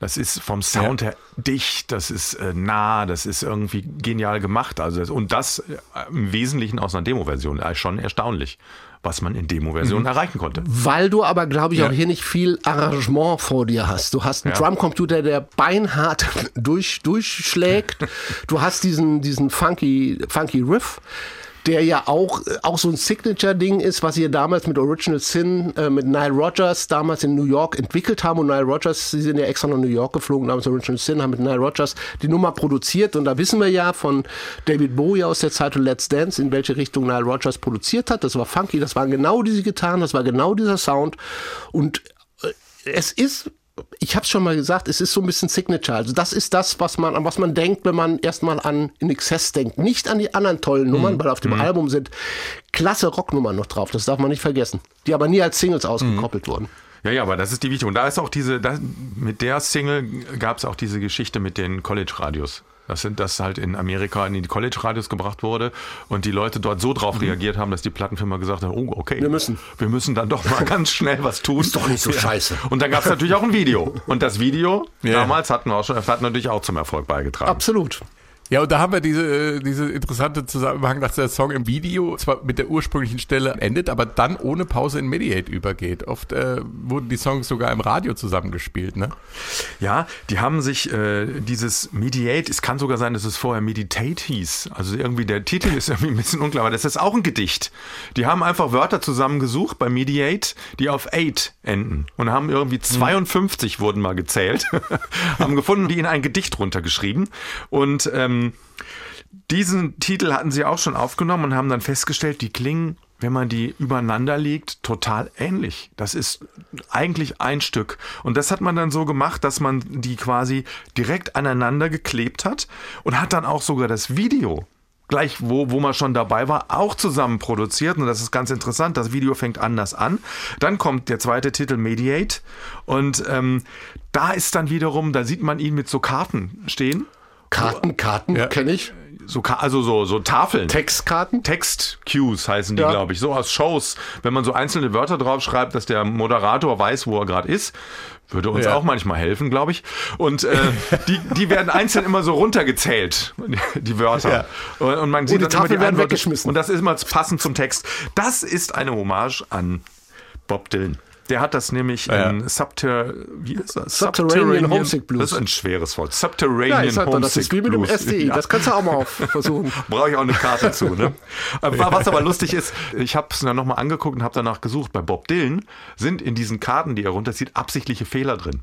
Das ist vom Sound her dicht, das ist äh, nah, das ist irgendwie genial gemacht. Also das, und das äh, im Wesentlichen aus einer Demo-Version. Äh, schon erstaunlich, was man in Demo-Versionen erreichen konnte. Weil du aber, glaube ich, Ja. auch hier nicht viel Arrangement vor dir hast. Du hast einen Ja. Drumcomputer, der beinhart durch, durchschlägt. du hast diesen, diesen funky, funky Riff. Der ja auch, auch so ein Signature-Ding ist, was ihr damals mit Original Sin, äh, mit Nile Rodgers damals in New York entwickelt haben. Und Nile Rodgers, sie sind ja extra nach New York geflogen, damals Original Sin, haben mit Nile Rodgers die Nummer produziert. Und da wissen wir ja von David Bowie aus der Zeit Let's Dance, in welche Richtung Nile Rodgers produziert hat. Das war funky, das waren genau diese Gitarren, das war genau dieser Sound. Und äh, es ist, ich habe es schon mal gesagt, es ist so ein bisschen Signature. Also das ist das, was man, an was man denkt, wenn man erstmal an In Excess denkt. Nicht an die anderen tollen Nummern, weil auf dem Album sind klasse Rocknummern noch drauf. Das darf man nicht vergessen. Die aber nie als Singles ausgekoppelt wurden. Ja, ja, aber das ist die Wichtung. Und da ist auch diese, da, mit der Single gab es auch diese Geschichte mit den College-Radios. Das sind das halt in Amerika in die College-Radios gebracht wurde und die Leute dort so drauf reagiert haben, dass die Plattenfirma gesagt hat, oh, okay. Mhm. Wir müssen. Wir müssen dann doch mal ganz schnell was tun. Ist doch nicht so scheiße. Und dann gab es natürlich auch ein Video. Und das Video, Ja. damals hatten wir auch schon, hat natürlich auch zum Erfolg beigetragen. Absolut. Ja, und da haben wir diese, äh, diese interessante Zusammenhang, dass der Song im Video zwar mit der ursprünglichen Stelle endet, aber dann ohne Pause in Mediate übergeht. Oft äh, wurden die Songs sogar im Radio zusammengespielt, ne? Ja, die haben sich äh, dieses Mediate, es kann sogar sein, dass es vorher Meditate hieß. Also irgendwie der Titel ist irgendwie ein bisschen unklar, aber das ist auch ein Gedicht. Die haben einfach Wörter zusammengesucht bei Mediate, die auf 8 enden und haben irgendwie 52 wurden mal gezählt, haben gefunden, die in ein Gedicht runtergeschrieben und ähm, diesen Titel hatten sie auch schon aufgenommen und haben dann festgestellt, die klingen, wenn man die übereinander legt, total ähnlich. Das ist eigentlich ein Stück. Und das hat man dann so gemacht, dass man die quasi direkt aneinander geklebt hat und hat dann auch sogar das Video gleich wo, wo man schon dabei war, auch zusammen produziert. Und das ist ganz interessant. Das Video fängt anders an. Dann kommt der zweite Titel Mediate. Und ähm, da ist dann wiederum, da sieht man ihn mit so Karten stehen. Karten, Karten Ja. kenne ich. So, also so, so Tafeln. Textkarten. Text-Cues heißen die, Ja. glaube ich. So aus Shows. Wenn man so einzelne Wörter draufschreibt, dass der Moderator weiß, wo er gerade ist. Würde uns Ja. auch manchmal helfen, glaube ich. Und äh, die, die werden einzeln immer so runtergezählt, die Wörter. Und, und man sieht die dann immer Tafeln werden weggeschmissen. Und das ist immer passend zum Text. Das ist eine Hommage an Bob Dylan. Der hat das nämlich Ja. in Subter, wie ist das? Subterranean Homesick Blues. Das ist ein schweres Wort. Subterranean Ja, sag doch, das Homesick ist wie mit dem. SDI. Ja. Das kannst du auch mal versuchen. Brauche ich auch eine Karte zu, ne? Äh, Was aber lustig ist, ich habe es dann nochmal angeguckt und habe danach gesucht. Bei Bob Dylan sind in diesen Karten, die er runterzieht, absichtliche Fehler drin.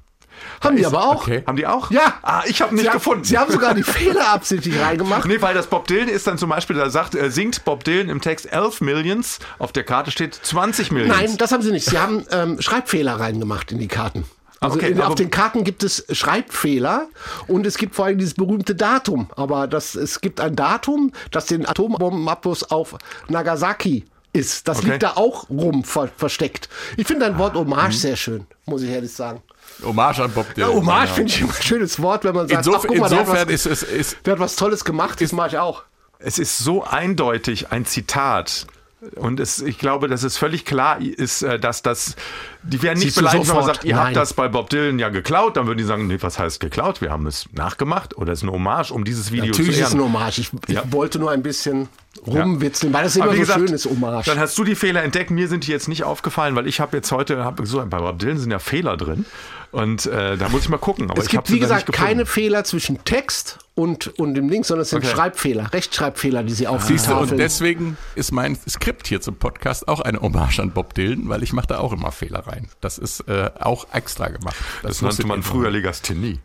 Haben die aber auch. Okay. Haben die auch? Ja. Ah, ich habe nicht haben- gefunden. Sie haben sogar die Fehler absichtlich reingemacht. Nee, weil das Bob Dylan ist dann zum Beispiel, da sagt, äh, singt Bob Dylan im Text 11 Millions, auf der Karte steht 20 Millions. Nein, das haben sie nicht. Sie haben ähm, Schreibfehler reingemacht in die Karten. Also Okay, in, auf den Karten gibt es Schreibfehler und es gibt vor allem dieses berühmte Datum. Aber das, es gibt ein Datum, das den Atombombenabwurf auf Nagasaki ist. Das Okay. liegt da auch rum ver versteckt. Ich finde dein Wort Hommage sehr schön, muss ich ehrlich sagen. Hommage an Bob Ja, Dylan. Hommage Ja. finde ich immer ein schönes Wort, wenn man sagt, Insof ach, guck mal, der hat, insofern was, ist es ist, der hat was Tolles gemacht, das mache ich auch. Es ist so eindeutig ein Zitat. Und es, ich glaube, dass es völlig klar ist, äh, dass das, die werden nicht Siehst beleidigt, wenn man sagt, ihr Nein. habt das bei Bob Dylan ja geklaut, dann würden die sagen, nee, was heißt geklaut? Wir haben es nachgemacht oder es ist eine Hommage, um dieses Video Natürlich zu ist es ehren. eine Hommage. Ich, ich Ja. wollte nur ein bisschen rumwitzeln, weil das immer so gesagt, schön ist, Hommage. Dann hast du die Fehler entdeckt. Mir sind die jetzt nicht aufgefallen, weil ich habe jetzt heute, hab so, bei Bob Dylan sind ja Fehler drin. Und äh, da muss ich mal gucken. Aber Es ich gibt, wie gesagt, keine Fehler zwischen Text und, und dem Ding, sondern es sind Okay. Schreibfehler, Rechtschreibfehler, die sie auf die Siehst du, und deswegen ist mein Skript hier zum Podcast auch eine Hommage an Bob Dylan, weil ich mache da auch immer Fehler rein. Das ist äh, auch extra gemacht. Das muss nannte man früher Legasthenie.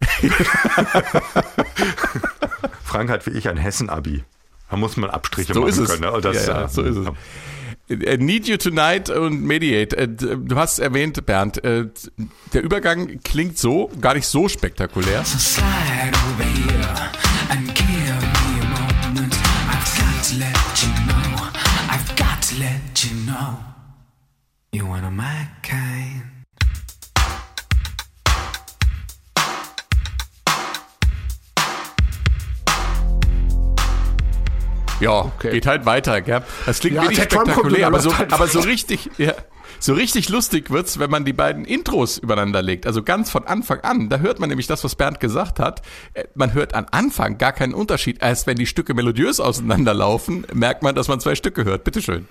Frank hat wie ich ein Hessen-Abi. Da muss man Abstriche So machen ist es. können. Ne? Das, ja, ja, äh, so ist es. Need You Tonight und Mediate. Äh, Du hast erwähnt, Bernd, äh, der Übergang klingt so, gar nicht so spektakulär. You're one of my kind. Ja, geht halt weiter, gell? Das klingt Ja, wenig spektakulär, aber so, halt aber so richtig, ja, so richtig lustig wird's, wenn man die beiden Intros übereinander legt. Also ganz von Anfang an. Da hört man nämlich das, was Bernd gesagt hat. Äh, Man hört am Anfang gar keinen Unterschied. Erst wenn die Stücke melodiös auseinanderlaufen, merkt man, dass man zwei Stücke hört. Bitteschön.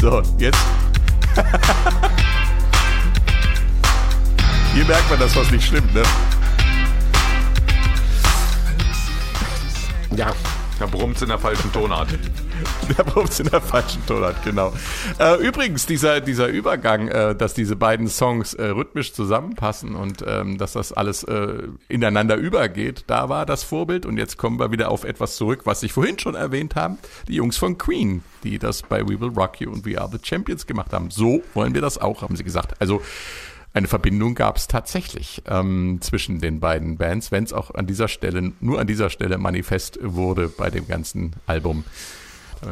So, jetzt. Hier merkt man, dass was nicht stimmt, ne? ja, Da brummt in der falschen Tonart. Der brummt in der falschen Tonart, genau. Äh, übrigens, dieser, dieser Übergang, äh, dass diese beiden Songs äh, rhythmisch zusammenpassen und ähm, dass das alles äh, ineinander übergeht, da war das Vorbild. Und jetzt kommen wir wieder auf etwas zurück, was ich vorhin schon erwähnt haben. Die Jungs von Queen, die das bei We Will Rock You und We Are the Champions gemacht haben. So wollen wir das auch, haben sie gesagt. Also eine Verbindung gab es tatsächlich ähm, zwischen den beiden Bands, wenn es auch an dieser Stelle, nur an dieser Stelle manifest wurde bei dem ganzen Album.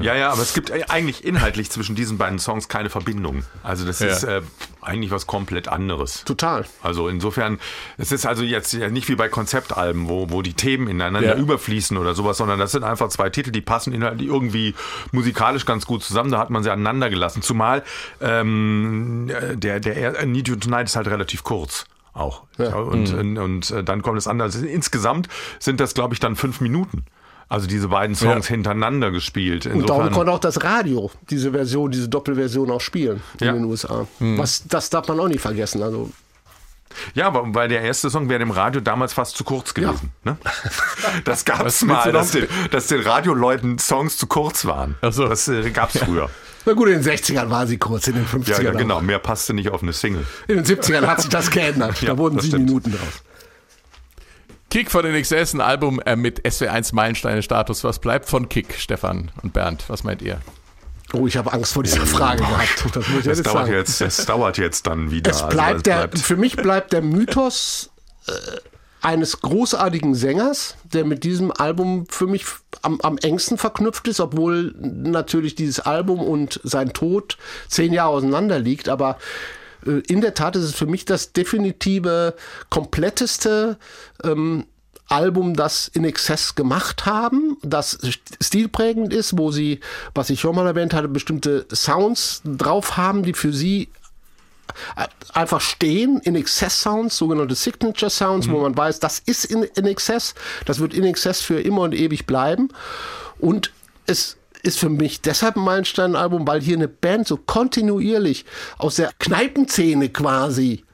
Ja, ja, aber es gibt eigentlich inhaltlich zwischen diesen beiden Songs keine Verbindung. Also das Ja. ist äh, eigentlich was komplett anderes. Total. Also insofern, es ist also jetzt nicht wie bei Konzeptalben, wo, wo die Themen ineinander Ja. überfließen oder sowas, sondern das sind einfach zwei Titel, die passen inhaltlich irgendwie musikalisch ganz gut zusammen. Da hat man sie aneinander gelassen. Zumal ähm, der, der äh, Need You Tonight ist halt relativ kurz. Auch. Ja. Und, und, und äh, dann kommt das andere. Also Insgesamt sind das, glaube ich, dann fünf Minuten. Also diese beiden Songs Ja. hintereinander gespielt. Und darum Insofern, konnte auch das Radio diese Version, diese Doppelversion auch spielen in Ja. den USA. Was, das darf man auch nicht vergessen. Also Ja, weil der erste Song wäre dem Radio damals fast zu kurz gewesen. Ne? Das gab es mal, dass, den, dass den Radioleuten Songs zu kurz waren. Ach so. Das äh, gab es früher. Na gut, in den 60ern war sie kurz, in den 50ern. Ja, ja, auch. genau. Mehr passte nicht auf eine Single. In den 70ern hat sich das geändert. Ja, da wurden sieben stimmt. Minuten draus. Kick von NXS, ein Album äh, mit SW1 Meilensteine-Status. Was bleibt von Kick, Stefan und Bernd? Was meint ihr? Oh, ich habe Angst vor dieser Frage gehabt. Das muss ich jetzt dauert sagen. jetzt, das dauert jetzt dann wieder. Es Also bleibt es der, für mich bleibt der Mythos äh, eines großartigen Sängers, der mit diesem Album für mich am, am engsten verknüpft ist, obwohl natürlich dieses Album und sein Tod zehn Jahre auseinander liegt, aber äh, in der Tat ist es für mich das definitive, kompletteste ähm, Album, das in Exzess gemacht haben, das stilprägend ist, wo sie, was ich schon mal erwähnt hatte, bestimmte Sounds drauf haben, die für sie einfach stehen. In Excess Sounds, sogenannte Signature Sounds, wo man weiß, das ist in, in Excess, das wird in Excess für immer und ewig bleiben. Und es ist für mich deshalb ein Meilenstein-Album, weil hier eine Band so kontinuierlich aus der Kneipenszene quasi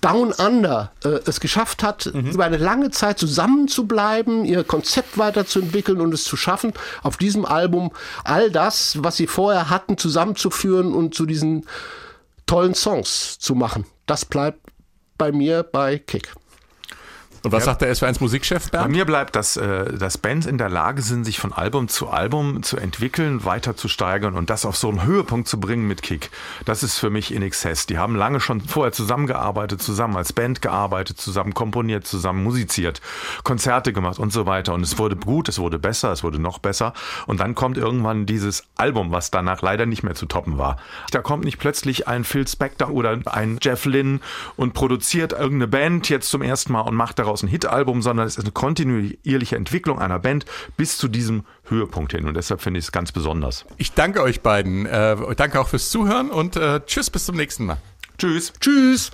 Down Under äh, es geschafft hat, über eine lange Zeit zusammen zu bleiben, ihr Konzept weiterzuentwickeln und es zu schaffen, auf diesem Album all das, was sie vorher hatten, zusammenzuführen und zu diesen tollen Songs zu machen. Das bleibt bei mir bei Kick. Und was sagt der SW1 Musikchef, Bei Bernd? mir bleibt, dass, äh, dass Bands in der Lage sind, sich von Album zu Album zu entwickeln, weiter zu steigern und das auf so einen Höhepunkt zu bringen mit Kick. Das ist für mich in Excess. Die haben lange schon vorher zusammengearbeitet, zusammen als Band gearbeitet, zusammen komponiert, zusammen musiziert, Konzerte gemacht und so weiter. Und es wurde gut, es wurde besser, es wurde noch besser. Und dann kommt irgendwann dieses Album, was danach leider nicht mehr zu toppen war. Da kommt nicht plötzlich ein Phil Spector oder ein Jeff Lynne und produziert irgendeine Band jetzt zum ersten Mal und macht daraus ein Hitalbum, sondern es ist eine kontinuierliche Entwicklung einer Band bis zu diesem Höhepunkt hin. Und deshalb finde ich es ganz besonders. Ich danke euch beiden. Äh, danke auch fürs Zuhören und äh, tschüss, bis zum nächsten Mal. Tschüss. Tschüss!